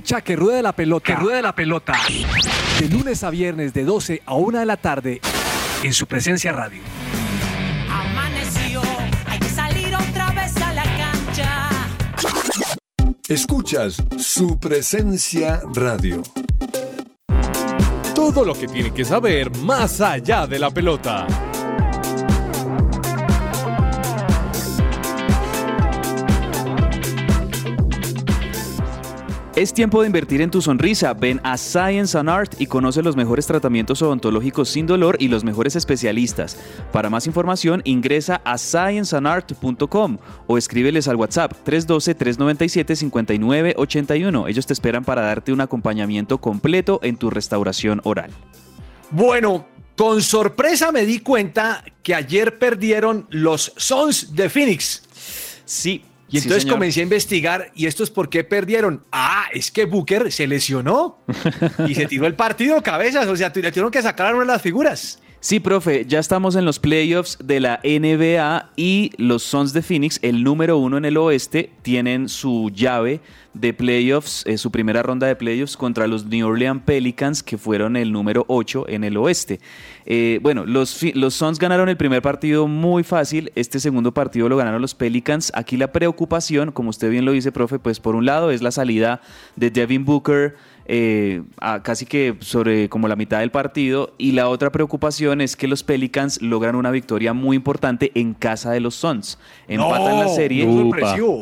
Escucha que ruede la pelota. Que ruede la pelota. De lunes a viernes de 12 a 1 de la tarde en su presencia radio. Amaneció, hay que salir otra vez a la cancha. Escuchas su presencia radio. Todo lo que tiene que saber más allá de la pelota. Es tiempo de invertir en tu sonrisa. Ven a Science and Art y conoce los mejores tratamientos odontológicos sin dolor y los mejores especialistas. Para más información, ingresa a scienceandart.com o escríbeles al WhatsApp 312-397-5981. Ellos te esperan para darte un acompañamiento completo en tu restauración oral. Bueno, con sorpresa me di cuenta que ayer perdieron los Sons de Phoenix. Sí, Y entonces comencé a investigar y esto es por qué perdieron. Ah, es que Booker se lesionó (laughs) y se tiró el partido cabezas, o sea, le tuvieron que sacar a una de las figuras. Sí, profe, ya estamos en los playoffs de la NBA y los Suns de Phoenix, el número uno en el oeste, tienen su llave de playoffs, eh, su primera ronda de playoffs contra los New Orleans Pelicans, que fueron el número 8 en el oeste. Eh, bueno, los, los Suns ganaron el primer partido muy fácil, este segundo partido lo ganaron los Pelicans. Aquí la preocupación, como usted bien lo dice, profe, pues por un lado es la salida de Devin Booker, eh, a casi que sobre como la mitad del partido y la otra preocupación es que los Pelicans logran una victoria muy importante en casa de los Suns. Empatan No, la serie,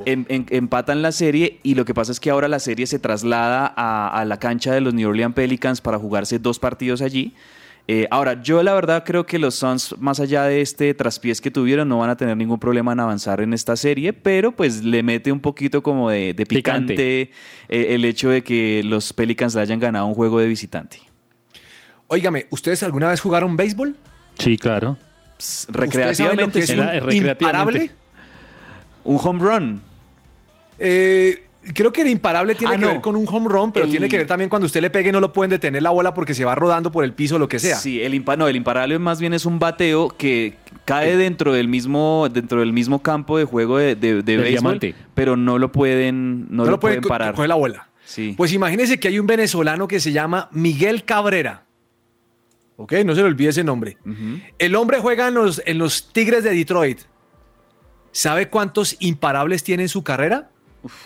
em- empatan la serie y lo que pasa es que ahora la serie se traslada a, a la cancha de los New Orleans Pelicans para jugarse dos partidos allí. Eh, ahora, yo la verdad creo que los Suns, más allá de este traspiés que tuvieron, no van a tener ningún problema en avanzar en esta serie, pero pues le mete un poquito como de, de picante, Picante. eh, el hecho de que los Pelicans le hayan ganado un juego de visitante. Óigame, ¿ustedes alguna vez jugaron béisbol? Sí, claro. Recreativamente, ¿Ustedes saben lo que es sí. un imparable? Un home run. Eh, creo que el imparable tiene Ah, que no. ver con un home run, pero El- tiene que ver también cuando usted le pegue no lo pueden detener la bola porque se va rodando por el piso o lo que sea. Sí, el, impa- no, el imparable más bien es un bateo que cae dentro del mismo, dentro del mismo campo de juego de, de, béisbol, diamante. pero no lo pueden, no, lo pueden, parar. la bola. Sí. Pues imagínense que hay un venezolano que se llama Miguel Cabrera. Ok, no se le olvide ese nombre. El hombre juega en los, en los Tigres de Detroit. ¿Sabe cuántos imparables tiene en su carrera?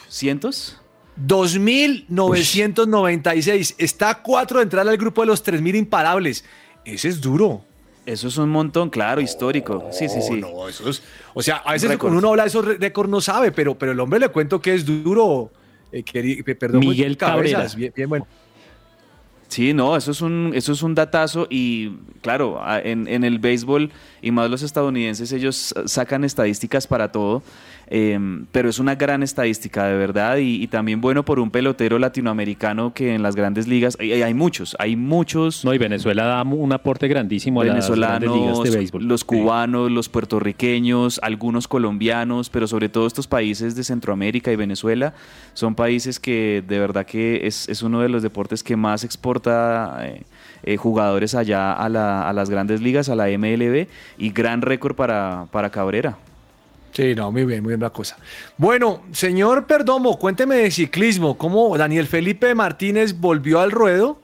¿Cientos? 2.996. Está a cuatro de entrar al grupo de los 3.000 imparables. Ese es duro. Eso es un montón, claro, histórico. Sí, sí, sí. No, eso es. O sea, a veces cuando uno habla de esos récords no sabe, pero, pero el hombre le cuento que es duro. Eh, perdón, Miguel Cabezas, Cabrera. Bien, bien bueno. Sí, no, eso es un, eso es un datazo y claro, en, en el béisbol y más los estadounidenses, ellos sacan estadísticas para todo, eh, pero es una gran estadística de verdad y, y también bueno por un pelotero latinoamericano que en las grandes ligas, hay, hay muchos, hay muchos No, y Venezuela da un aporte grandísimo a las grandes ligas venezolanos, de béisbol. los cubanos, los puertorriqueños, algunos colombianos, pero sobre todo estos países de Centroamérica y Venezuela son países que de verdad que es, es uno de los deportes que más exporta eh, eh, jugadores allá a, la- a las grandes ligas, a la MLB, y gran récord para, para Cabrera. Sí, no, muy bien, muy bien la cosa. Bueno, señor Perdomo, cuénteme de ciclismo. ¿Cómo Daniel Felipe Martínez volvió al ruedo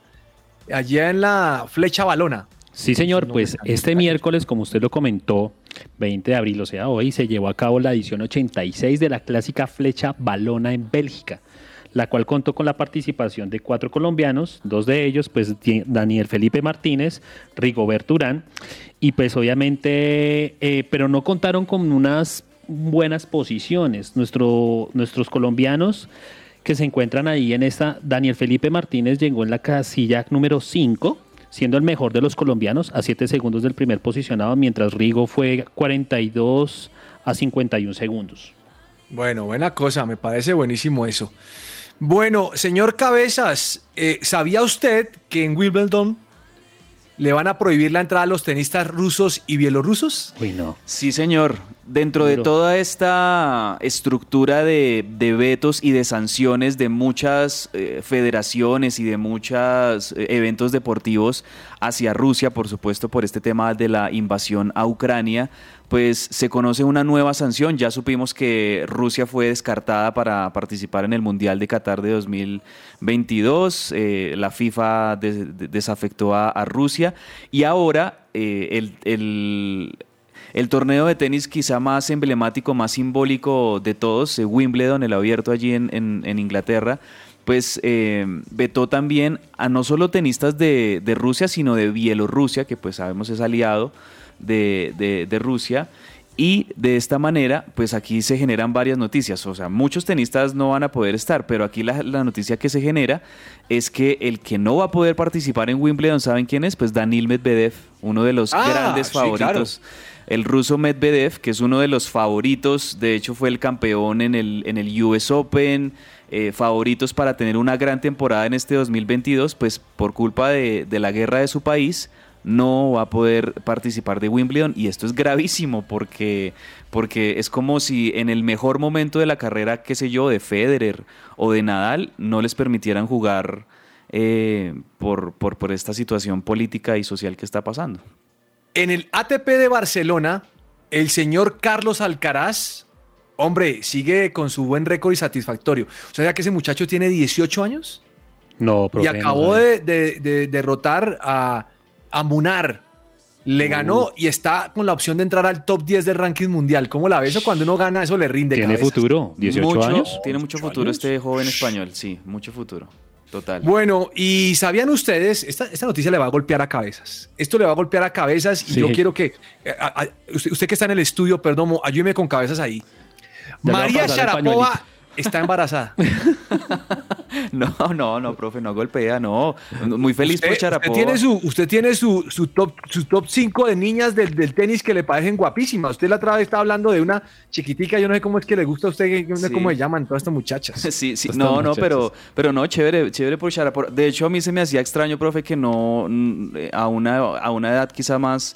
allá en la flecha balona? Sí, señor, pues este miércoles, como usted lo comentó, 20 de abril, o sea, hoy se llevó a cabo la edición 86 de la clásica Flecha Balona en Bélgica, la cual contó con la participación de cuatro colombianos, dos de ellos, pues Daniel Felipe Martínez, Rigobert Urán, y pues obviamente, eh, pero no contaron con unas buenas posiciones. Nuestro, nuestros colombianos que se encuentran ahí en esta, Daniel Felipe Martínez llegó en la casilla número 5, siendo el mejor de los colombianos a 7 segundos del primer posicionado, mientras Rigo fue 42 a 51 segundos. Bueno, buena cosa, me parece buenísimo eso. Bueno, señor Cabezas, eh, ¿sabía usted que en Wimbledon le van a prohibir la entrada a los tenistas rusos y bielorrusos? Uy, no. Sí, señor. Dentro de toda esta estructura de, de vetos y de sanciones de muchas eh, federaciones y de muchos eventos deportivos hacia Rusia, por supuesto, por este tema de la invasión a Ucrania, pues se conoce una nueva sanción. Ya supimos que Rusia fue descartada para participar en el Mundial de Qatar de 2022. eh, la FIFA des- des- desafectó a, Rusia y ahora eh, el- el, torneo de tenis quizá más emblemático, más simbólico de todos, eh, Wimbledon, el abierto allí en, Inglaterra, pues vetó también a no solo tenistas de, de Rusia, sino de Bielorrusia, que pues sabemos es aliado de, de- de Rusia. Y de esta manera, pues aquí se generan varias noticias. O sea, muchos tenistas no van a poder estar, pero aquí la, la noticia que se genera es que el que no va a poder participar en Wimbledon, ¿saben quién es? Pues Danil Medvedev, uno de los Ah, grandes sí, favoritos. El ruso Medvedev, que es uno de los favoritos, de hecho fue el campeón en el, en el US Open, eh, favoritos para tener una gran temporada en este 2022, pues por culpa de, de la guerra de su país, no va a poder participar de Wimbledon y esto es gravísimo porque, porque es como si en el mejor momento de la carrera, qué sé yo, de Federer o de Nadal, no les permitieran jugar eh, por, por, por esta situación política y social que está pasando. En el ATP de Barcelona, el señor Carlos Alcaraz, hombre, sigue con su buen récord y satisfactorio. O sea, que ese muchacho tiene 18 años. No, Y acabó de, de- de derrotar a, a Munar. Le ganó y está con la opción de entrar al top 10 del ranking mundial. ¿Cómo la ves? Eso cuando uno gana, eso le rinde. Tiene cabezas. futuro, 18 Mucho- años. Tiene mucho futuro este joven español, sí, mucho futuro. Total. Bueno, y sabían ustedes, esta, esta noticia le va a golpear a cabezas. Esto le va a golpear a cabezas y Sí. yo quiero que, eh, a- a- usted, usted que está en el estudio, perdón, ayúdeme con cabezas ahí. Ya María Sharapova. Está embarazada. (laughs) No, no, no, profe, no golpea, no. Muy feliz usted, por usted Sharapova. tiene su, usted tiene su, su top su top 5 de niñas del, del tenis que le parecen guapísimas. Usted la otra vez estaba hablando de una chiquitica, yo no sé cómo es que le gusta a usted, yo no sé Sí. cómo se llaman todas estas muchachas. (laughs) Sí, sí, Estas no, no, muchachas. pero, pero no, chévere, chévere por Sharapova. De hecho, a mí se me hacía extraño, profe, que no, eh, a una, a una edad quizá más,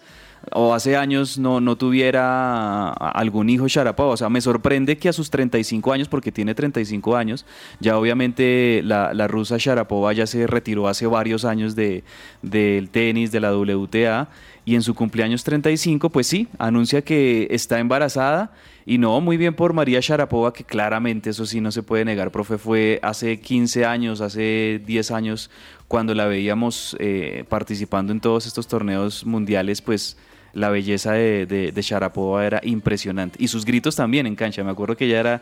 o hace años, no, no tuviera algún hijo Sharapova. O sea, me sorprende que a sus 35 años, porque tiene 35 años, ya obviamente la, la rusa Sharapova ya se retiró hace varios años de, del tenis, de la WTA, y en su cumpleaños 35, pues sí, anuncia que está embarazada. Y no, muy bien por María Sharapova, que claramente eso sí no se puede negar, profe, fue hace 15 años, hace 10 años, cuando la veíamos eh, participando en todos estos torneos mundiales, pues la belleza de, de, de Sharapova era impresionante. Y sus gritos también en cancha, me acuerdo que ella era,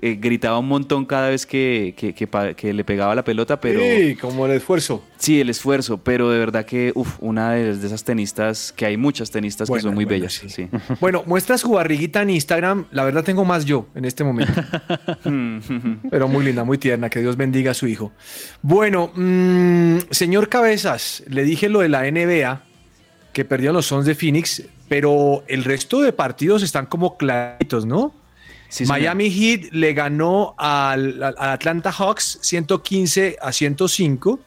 eh, gritaba un montón cada vez que, que, que pa- que le pegaba la pelota, pero... Sí, como el esfuerzo. Sí, el esfuerzo, pero de verdad que, uff, una de, de esas tenistas, que hay muchas tenistas que son muy bellas. Sí. (laughs) Bueno, muestra su barriguita en Instagram. La verdad tengo más yo en este momento. (laughs) Pero muy linda, muy tierna. Que Dios bendiga a su hijo. Bueno, mm, señor Cabezas, le dije lo de la NBA, que perdieron los Suns de Phoenix, pero el resto de partidos están como claritos, ¿no? Sí. Miami Heat le ganó al, al Atlanta Hawks 115 a 105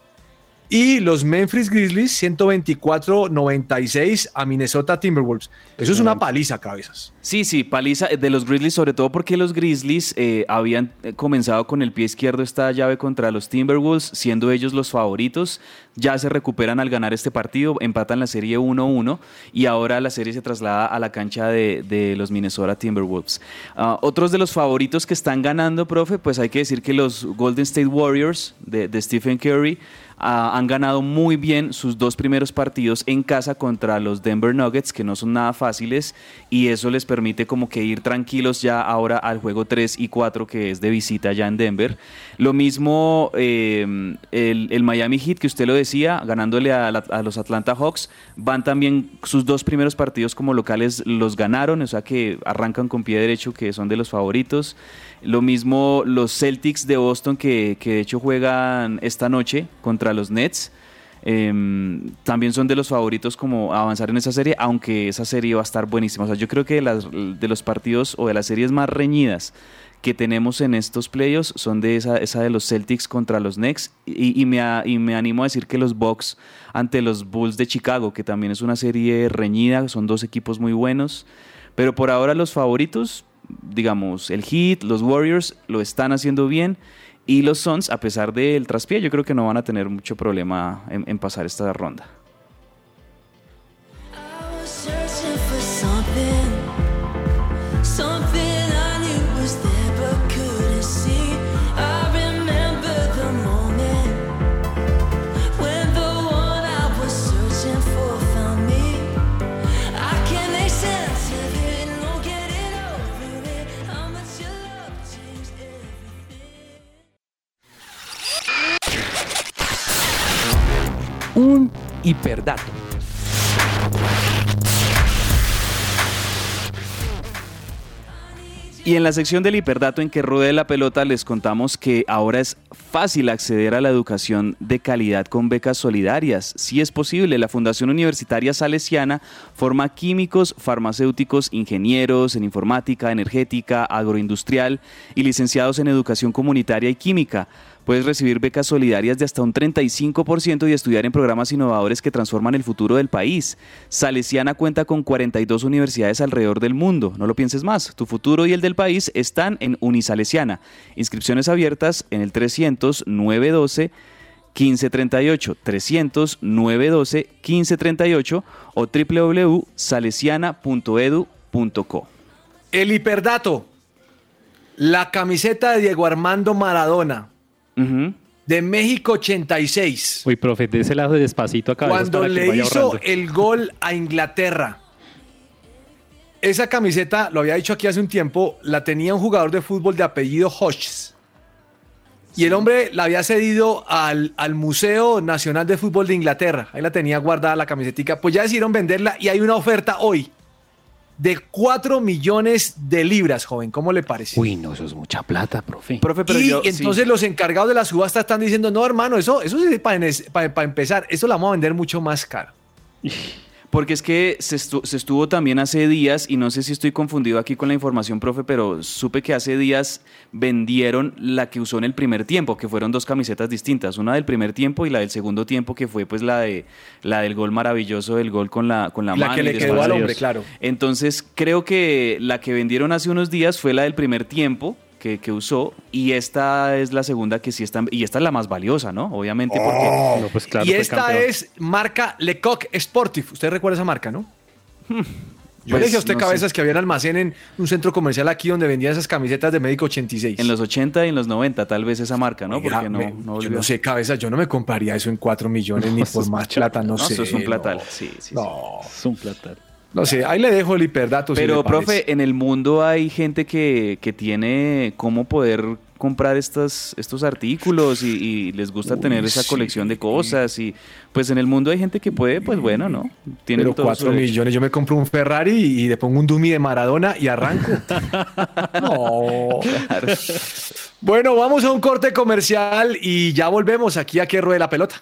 y los Memphis Grizzlies 124-96 a Minnesota Timberwolves. Eso es una paliza, cabezas. Sí, sí, paliza de los Grizzlies, sobre todo porque los Grizzlies eh, habían eh, comenzado con el pie izquierdo esta llave contra los Timberwolves, siendo ellos los favoritos. Ya se recuperan al ganar este partido, empatan la serie 1-1 y ahora la serie se traslada a la cancha de, de los Minnesota Timberwolves. Ah, otros de los favoritos que están ganando, profe, pues hay que decir que los Golden State Warriors de, de Stephen Curry ah, han ganado muy bien sus dos primeros partidos en casa contra los Denver Nuggets, que no son nada fáciles, y eso les permite como que ir tranquilos ya ahora al juego 3 y 4 que es de visita ya en Denver. Lo mismo eh, el, el Miami Heat, que usted lo decía, ganándole a, la- a los Atlanta Hawks, van también sus dos primeros partidos como locales los ganaron, o sea que arrancan con pie derecho, que son de los favoritos. Lo mismo los Celtics de Boston, que, que de hecho juegan esta noche contra los Nets. Em, también son de los favoritos como avanzar en esa serie, aunque esa serie va a estar buenísima. O sea, yo creo que de, las- de los partidos o de las series más reñidas que tenemos en estos playoffs son de esa, de los Celtics contra los Knicks. Y, me, animo a decir que los Bucks ante los Bulls de Chicago, que también es una serie reñida, son dos equipos muy buenos, pero por ahora los favoritos, digamos, el Heat, los Warriors lo están haciendo bien. Y los Suns, a pesar del traspié, yo creo que no van a tener mucho problema en pasar esta ronda. Un hiperdato. Y en la sección del hiperdato en que ruede la pelota les contamos que ahora es fácil acceder a la educación de calidad con becas solidarias. Si es posible, la Fundación Universitaria Salesiana forma químicos, farmacéuticos, ingenieros en informática, energética, agroindustrial y licenciados en educación comunitaria y química. Puedes recibir becas solidarias de hasta un 35% y estudiar en programas innovadores que transforman el futuro del país. Salesiana cuenta con 42 universidades alrededor del mundo. No lo pienses más. Tu futuro y el del país están en Unisalesiana. Inscripciones abiertas en el 300 912 1538 300 912 1538 o www.salesiana.edu.co. El hiperdato. La camiseta de Diego Armando Maradona. De México 86. Uy, profe, de ese lado despacito acá. Cuando le hizo el gol a Inglaterra. Esa camiseta, lo había dicho aquí hace un tiempo, la tenía un jugador de fútbol de apellido Hodges. Y el hombre la había cedido al, al, Museo Nacional de Fútbol de Inglaterra. Ahí la tenía guardada la camisetica. Pues ya decidieron venderla y hay una oferta hoy de 4 millones de libras, joven. ¿Cómo le parece? Uy, no, eso es mucha plata, profe. profe pero y entonces los encargados de la subasta están diciendo, no, hermano, eso, eso es para, para empezar, eso la vamos a vender mucho más caro. Porque es que se, estuvo también hace días, y no sé si estoy confundido aquí con la información, profe, pero supe que hace días vendieron la que usó en el primer tiempo, que fueron dos camisetas distintas, una del primer tiempo y la del segundo tiempo, que fue pues la de la del gol maravilloso, del gol con la, con la, la que le quedó al hombre, claro. Entonces creo que la que vendieron hace unos días fue la del primer tiempo, que, usó y esta es la segunda que sí está y esta es la más valiosa, ¿no? Obviamente porque oh. pues y esta es marca Lecoq Sportif. Usted recuerda esa marca, ¿no? Hmm. Yo le dije a usted cabezas que había un almacén en un centro comercial aquí donde vendían esas camisetas de médico 86. En los 80 y en los no tal vez esa marca, ¿no? Porque no, no yo no sé, cabezas, yo no me compraría eso en 4 millones (laughs) ni por más plata, no, sé. Eso es un platal, sí, sí. No. Es un platal. No sé, ahí le dejo el hiperdato. Pero, profe, en el mundo hay gente que, que tiene cómo poder comprar estas, estos artículos y, les gusta tener esa colección de cosas y pues en el mundo hay gente que puede, pues bueno, ¿no? Tiene Pero cuatro millones, yo me compro un Ferrari y, le pongo un Dummy de Maradona y arranco. (laughs) no. Claro. Bueno, vamos a un corte comercial y ya volvemos aquí a que ruede la pelota.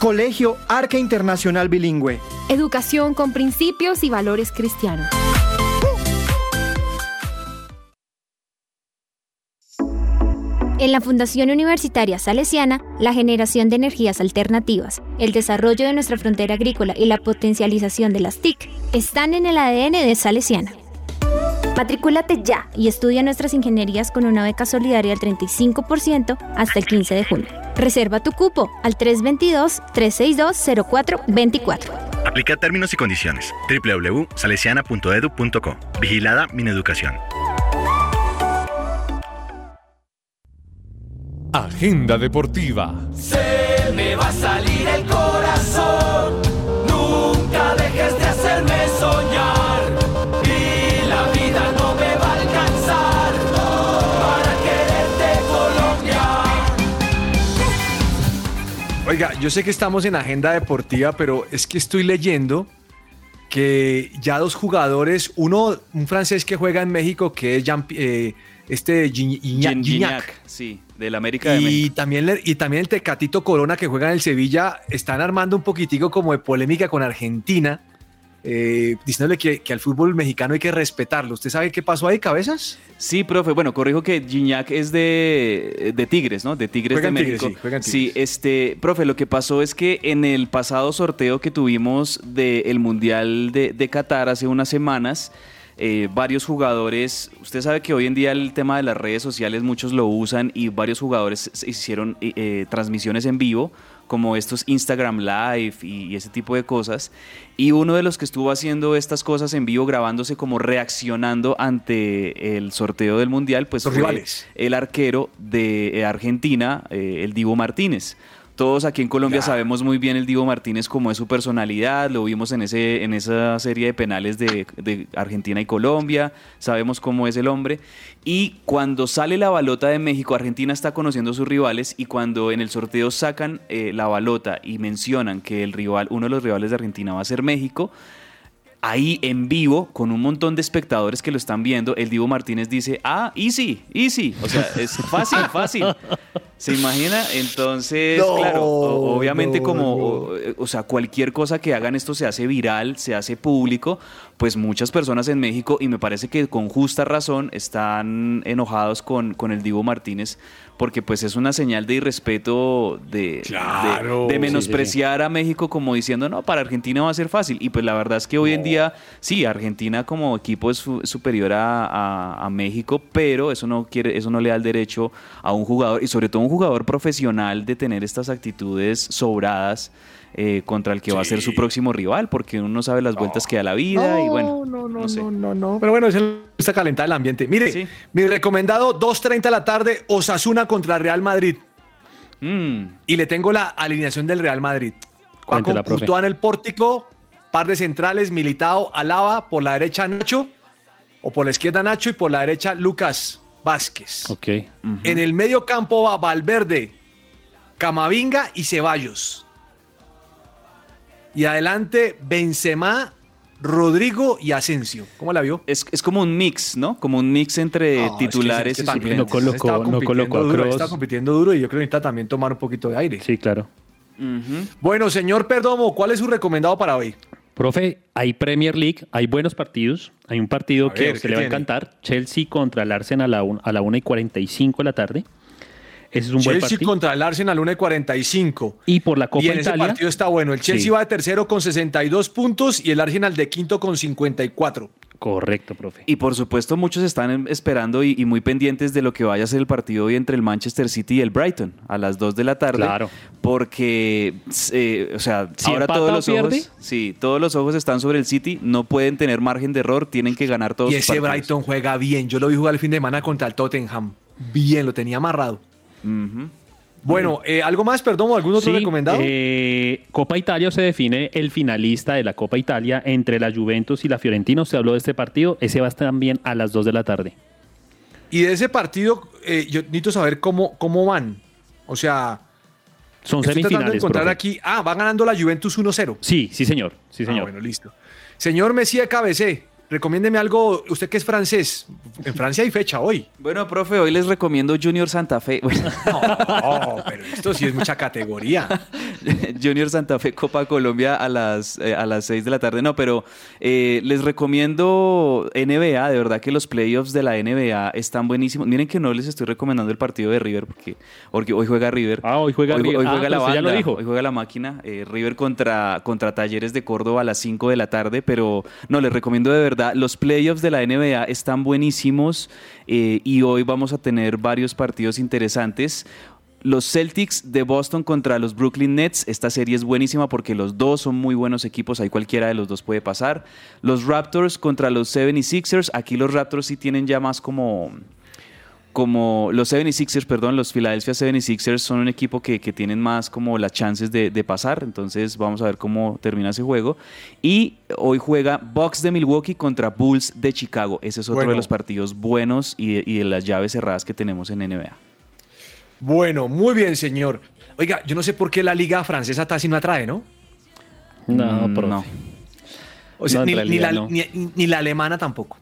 Colegio Arca Internacional Bilingüe. Educación con principios y valores cristianos. En la Fundación Universitaria Salesiana, la generación de energías alternativas, el desarrollo de nuestra frontera agrícola y la potencialización de las TIC están en el ADN de Salesiana. Matricúlate ya y estudia nuestras ingenierías con una beca solidaria del 35% hasta el 15 de junio. Reserva tu cupo al 322-362-0424. Aplica términos y condiciones. www.salesiana.edu.co. Vigilada Mineducación. Agenda Deportiva. Se me va a salir el corazón. Oiga, yo sé que estamos en agenda deportiva, pero es que estoy leyendo que ya dos jugadores, uno, un francés que juega en México, que es Jean, eh, este Gignac, sí, del América de y México. También, y también el Tecatito Corona que juega en el Sevilla, están armando un poquitico como de polémica con Argentina eh, diciéndole que, al fútbol mexicano hay que respetarlo. ¿Usted sabe qué pasó ahí, cabezas? Sí, profe. Bueno, corrijo que Gignac es de, Tigres, ¿no? De Tigres de México. sí, este, profe, lo que pasó es que en el pasado sorteo que tuvimos del Mundial de, de Qatar hace unas semanas, eh, varios jugadores, usted sabe que hoy en día el tema de las redes sociales muchos lo usan y varios jugadores hicieron eh, transmisiones en vivo como estos Instagram Live y, ese tipo de cosas. Y uno de los que estuvo haciendo estas cosas en vivo, grabándose como reaccionando ante el sorteo del Mundial, pues fue el arquero de Argentina, eh, el Divo Martínez. Todos aquí en Colombia sabemos muy bien el Divo Martínez cómo es su personalidad, lo vimos en, ese, en esa serie de penales de, Argentina y Colombia, sabemos cómo es el hombre. Y cuando sale la balota de México, Argentina está conociendo a sus rivales y cuando en el sorteo sacan eh, la balota y mencionan que el rival, uno de los rivales de Argentina va a ser México, ahí en vivo, con un montón de espectadores que lo están viendo, el Divo Martínez dice, ah, easy, easy. O sea, es fácil, (laughs) fácil. ¿Se imagina? Entonces, claro, obviamente como, o sea, cualquier cosa que hagan esto se hace viral, se hace público, pues muchas personas en México, y me parece que con justa razón, están enojados con, con el Divo Martínez porque pues es una señal de irrespeto de, de, menospreciar a México como diciendo, no, para Argentina va a ser fácil. Y pues la verdad es que hoy en día, sí, Argentina como equipo es superior a, a, México, pero eso no, quiere, eso no le da el derecho a un jugador, y sobre todo un jugador profesional, de tener estas actitudes sobradas. Eh, contra el que va a ser su próximo rival, porque uno no sabe las vueltas que da la vida y bueno. No, no, no, no, no, Pero bueno, está calentado el ambiente. Mire, mi recomendado 2.30 de la tarde, Osasuna contra Real Madrid. Mm. Y le tengo la alineación del Real Madrid. Con en el pórtico, par de centrales, Militao, Alaba, por la derecha Nacho, o por la izquierda Nacho y por la derecha Lucas Vázquez. Ok. En el medio campo va Valverde, Camavinga y Ceballos. Y adelante Benzema, Rodrigo y Asensio. ¿Cómo la vio? Es, como un mix, ¿no? Como un mix entre titulares y suplentes. No colocó, no colocó duro, Está compitiendo duro y yo creo que necesita también tomar un poquito de aire. Sí, claro. Bueno, señor Perdomo, ¿cuál es su recomendado para hoy? Profe, hay Premier League, hay buenos partidos. Hay un partido que se le va a encantar. Chelsea contra el Arsenal a la, a la 1 y 45 de la tarde. Ese es un buen partido. contra el Arsenal 1 y 45. Y por la Copa y en ese partido está bueno. El Chelsea va de tercero con 62 puntos y el Arsenal de quinto con 54. Correcto, profe. Y por supuesto muchos están esperando y, muy pendientes de lo que vaya a ser el partido hoy entre el Manchester City y el Brighton a las 2 de la tarde. Claro. Porque, eh, o sea, ahora todos los ojos, sí, todos los ojos están sobre el City, no pueden tener margen de error, tienen que ganar todos. Y ese Brighton juega bien. Yo lo vi jugar el fin de semana contra el Tottenham. Bien, lo tenía amarrado. Bueno, eh, ¿algo más, perdón, algún otro recomendado? Eh, Copa Italia se define el finalista de la Copa Italia entre la Juventus y la Fiorentina. Se habló de este partido, ese va a estar también a las 2 de la tarde. Y de ese partido, eh, yo necesito saber cómo, cómo van. O sea, son semifinales. De encontrar aquí, ah, va ganando la Juventus 1-0. Sí, sí, señor. Sí, ah, señor. bueno, listo. Señor Messi KBC, recomiéndeme algo, usted que es francés. En Francia hay fecha hoy. Bueno, profe, hoy les recomiendo Junior Santa Fe. (laughs) No, pero esto sí es mucha categoría. (laughs) Junior Santa Fe, Copa Colombia a las, eh, a las 6 de la tarde. No, pero eh, les recomiendo NBA. De verdad que los playoffs de la NBA están buenísimos. Miren que no les estoy recomendando el partido de River porque, porque hoy juega River. Ah, hoy juega River. Hoy juega ah, la banda, ya lo dijo. Hoy juega la máquina. Eh, River contra, contra Talleres de Córdoba a las 5 de la tarde. Pero no, les recomiendo de verdad los playoffs de la NBA están buenísimos eh, y hoy vamos a tener varios partidos interesantes. Los Celtics de Boston contra los Brooklyn Nets. Esta serie es buenísima porque los dos son muy buenos equipos. Ahí cualquiera de los dos puede pasar. Los Raptors contra los 76ers. Aquí los Raptors sí tienen ya más como como los 76ers, perdón, los Philadelphia 76ers son un equipo que, tienen más como las chances de, pasar, entonces vamos a ver cómo termina ese juego. Y hoy juega Bucks de Milwaukee contra Bulls de Chicago. Ese es otro de los partidos buenos y de, las llaves cerradas que tenemos en NBA. Bueno, muy bien, señor. Oiga, yo no sé por qué la liga francesa casi no atrae, ¿no? No, pero mm, no. O sea, ni la alemana tampoco.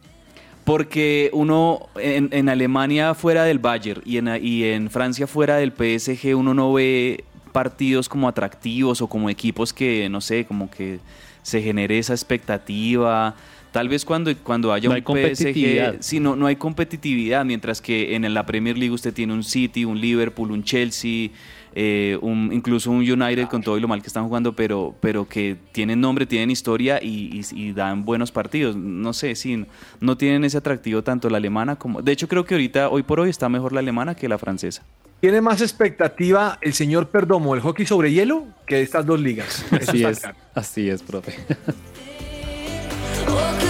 Porque uno en, Alemania fuera del Bayern y en, y en Francia fuera del PSG uno no ve partidos como atractivos o como equipos que, no sé, como que se genere esa expectativa. Tal vez cuando, cuando haya un PSG, sí, no, no hay competitividad, mientras que en la Premier League usted tiene un City, un Liverpool, un Chelsea, eh, un, incluso un United con todo y lo mal que están jugando, pero, pero que tienen nombre, tienen historia y, dan buenos partidos. No sé, sí, no tienen ese atractivo tanto la alemana como... De hecho, creo que ahorita, hoy por hoy, está mejor la alemana que la francesa. Tiene más expectativa el señor Perdomo, el hockey sobre hielo, que estas dos ligas. (laughs) Eso Así es, así es, profe. (laughs)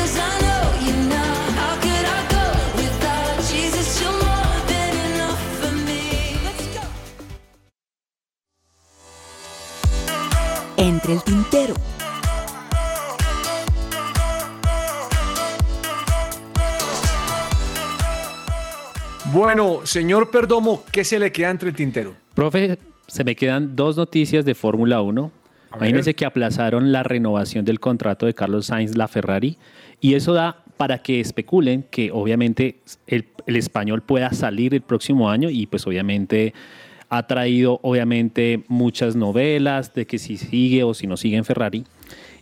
Entre el tintero. Bueno, señor Perdomo, ¿qué se le queda entre el tintero? Profe, se me quedan dos noticias de Fórmula 1. A Imagínense que aplazaron la renovación del contrato de Carlos Sainz, la Ferrari, y eso da para que especulen que obviamente el, el español pueda salir el próximo año y pues obviamente ha traído obviamente muchas novelas de que si sigue o si no sigue en Ferrari.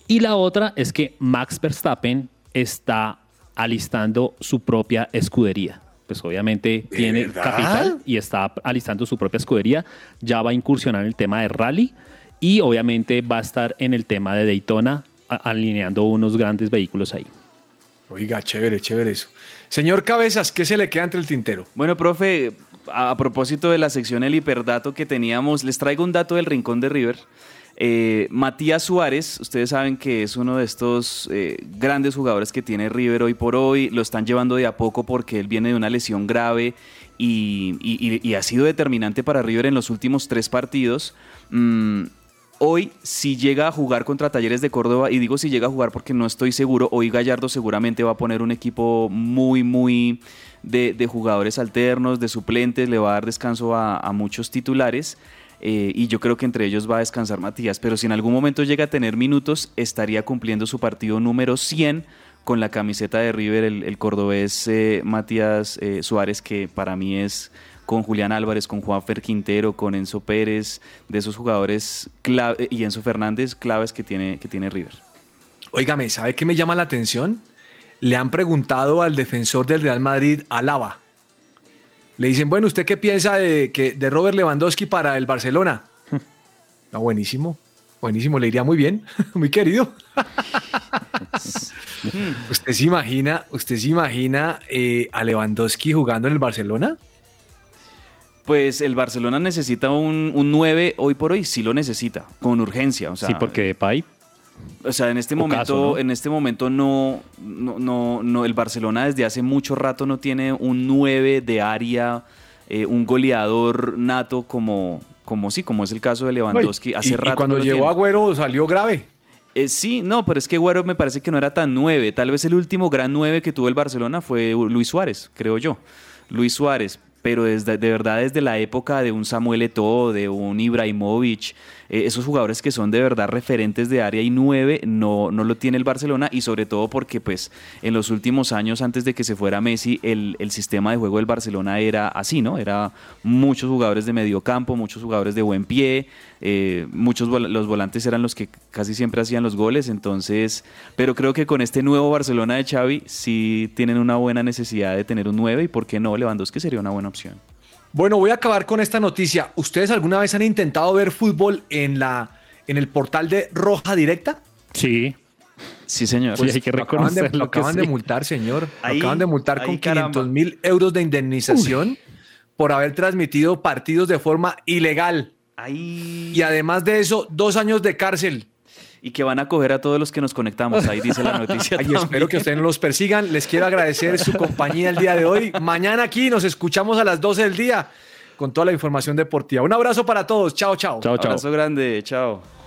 Y la otra es que Max Verstappen está alistando su propia escudería. Pues obviamente tiene verdad? capital y está alistando su propia escudería. Ya va a incursionar en el tema de rally y obviamente va a estar en el tema de Daytona alineando unos grandes vehículos ahí. Oiga, chévere, chévere eso. Señor Cabezas, ¿qué se le queda entre el tintero? Bueno, profe, a, propósito de la sección El Hiperdato que teníamos, les traigo un dato del Rincón de River. Eh, Matías Suárez, ustedes saben que es uno de estos eh, grandes jugadores que tiene River hoy por hoy, lo están llevando de a poco porque él viene de una lesión grave y ha sido determinante para River en los últimos tres partidos. Mm, Hoy, si llega a jugar contra Talleres de Córdoba, y digo si llega a jugar porque no estoy seguro, hoy Gallardo seguramente va a poner un equipo muy, muy de, de jugadores alternos, de suplentes, le va a dar descanso a, muchos titulares. eh, y yo creo que entre ellos va a descansar Matías. Pero si en algún momento llega a tener minutos, estaría cumpliendo su partido número 100 con la camiseta de River, el, el cordobés eh, Matías eh, Suárez, que para mí es con Julián Álvarez, con Juanfer Quintero, con Enzo Pérez, de esos jugadores clave, y Enzo Fernández claves que tiene, que tiene River. Óigame, ¿sabe qué me llama la atención? Le han preguntado al defensor del Real Madrid, Alaba. Le dicen, bueno, ¿usted qué piensa de, que, de Robert Lewandowski para el Barcelona? (laughs) Está buenísimo, buenísimo, le iría muy bien, (laughs) muy querido. (laughs) ¿Usted se imagina, usted se imagina eh, a Lewandowski jugando en el Barcelona? Pues el Barcelona necesita un, un 9 hoy por hoy, sí lo necesita, con urgencia. O sea, sí, porque Depay O sea, en este Ocaso, momento, ¿no? en este momento no, no, no, no, el Barcelona desde hace mucho rato no tiene un 9 de área, eh, un goleador nato como, como sí, como es el caso de Lewandowski. Y- hace y, rato cuando no lo llegó. Agüero salió grave. Eh, sí, no, pero es que Güero me parece que no era tan 9. Tal vez el último gran 9 que tuvo el Barcelona fue Luis Suárez, creo yo. Luis Suárez. Pero desde, de verdad desde la época de un Samuel Eto'o, de un Ibrahimovic, eh, esos jugadores que son de verdad referentes de área y 9, no, no lo tiene el Barcelona y sobre todo porque pues en los últimos años antes de que se fuera Messi, el, el sistema de juego del Barcelona era así, ¿no? Era muchos jugadores de medio campo, muchos jugadores de buen pie, eh, muchos los volantes eran los que casi siempre hacían los goles, entonces, pero creo que con este nuevo Barcelona de Xavi sí tienen una buena necesidad de tener un 9 y por qué no, Lewandowski sería una buena opción. Bueno, voy a acabar con esta noticia. ¿Ustedes alguna vez han intentado ver fútbol en, la, en el portal de Roja Directa? Sí. Sí, señor. Pues Sí, hay que lo acaban de, reconocerlo lo que acaban de sí. multar, señor. Ahí- lo acaban de multar ahí, con caramba. 500 mil euros de indemnización por haber transmitido partidos de forma ilegal. Ahí. Y además de eso, dos años de cárcel. Y que van a coger a todos los que nos conectamos, ahí dice la noticia. (laughs) Ay, espero que ustedes no los persigan. Les quiero agradecer su compañía el día de hoy. Mañana aquí nos escuchamos a las 12 del día con toda la información deportiva. Un abrazo para todos. Chao, chao. Chao, chao. Abrazo grande, chao.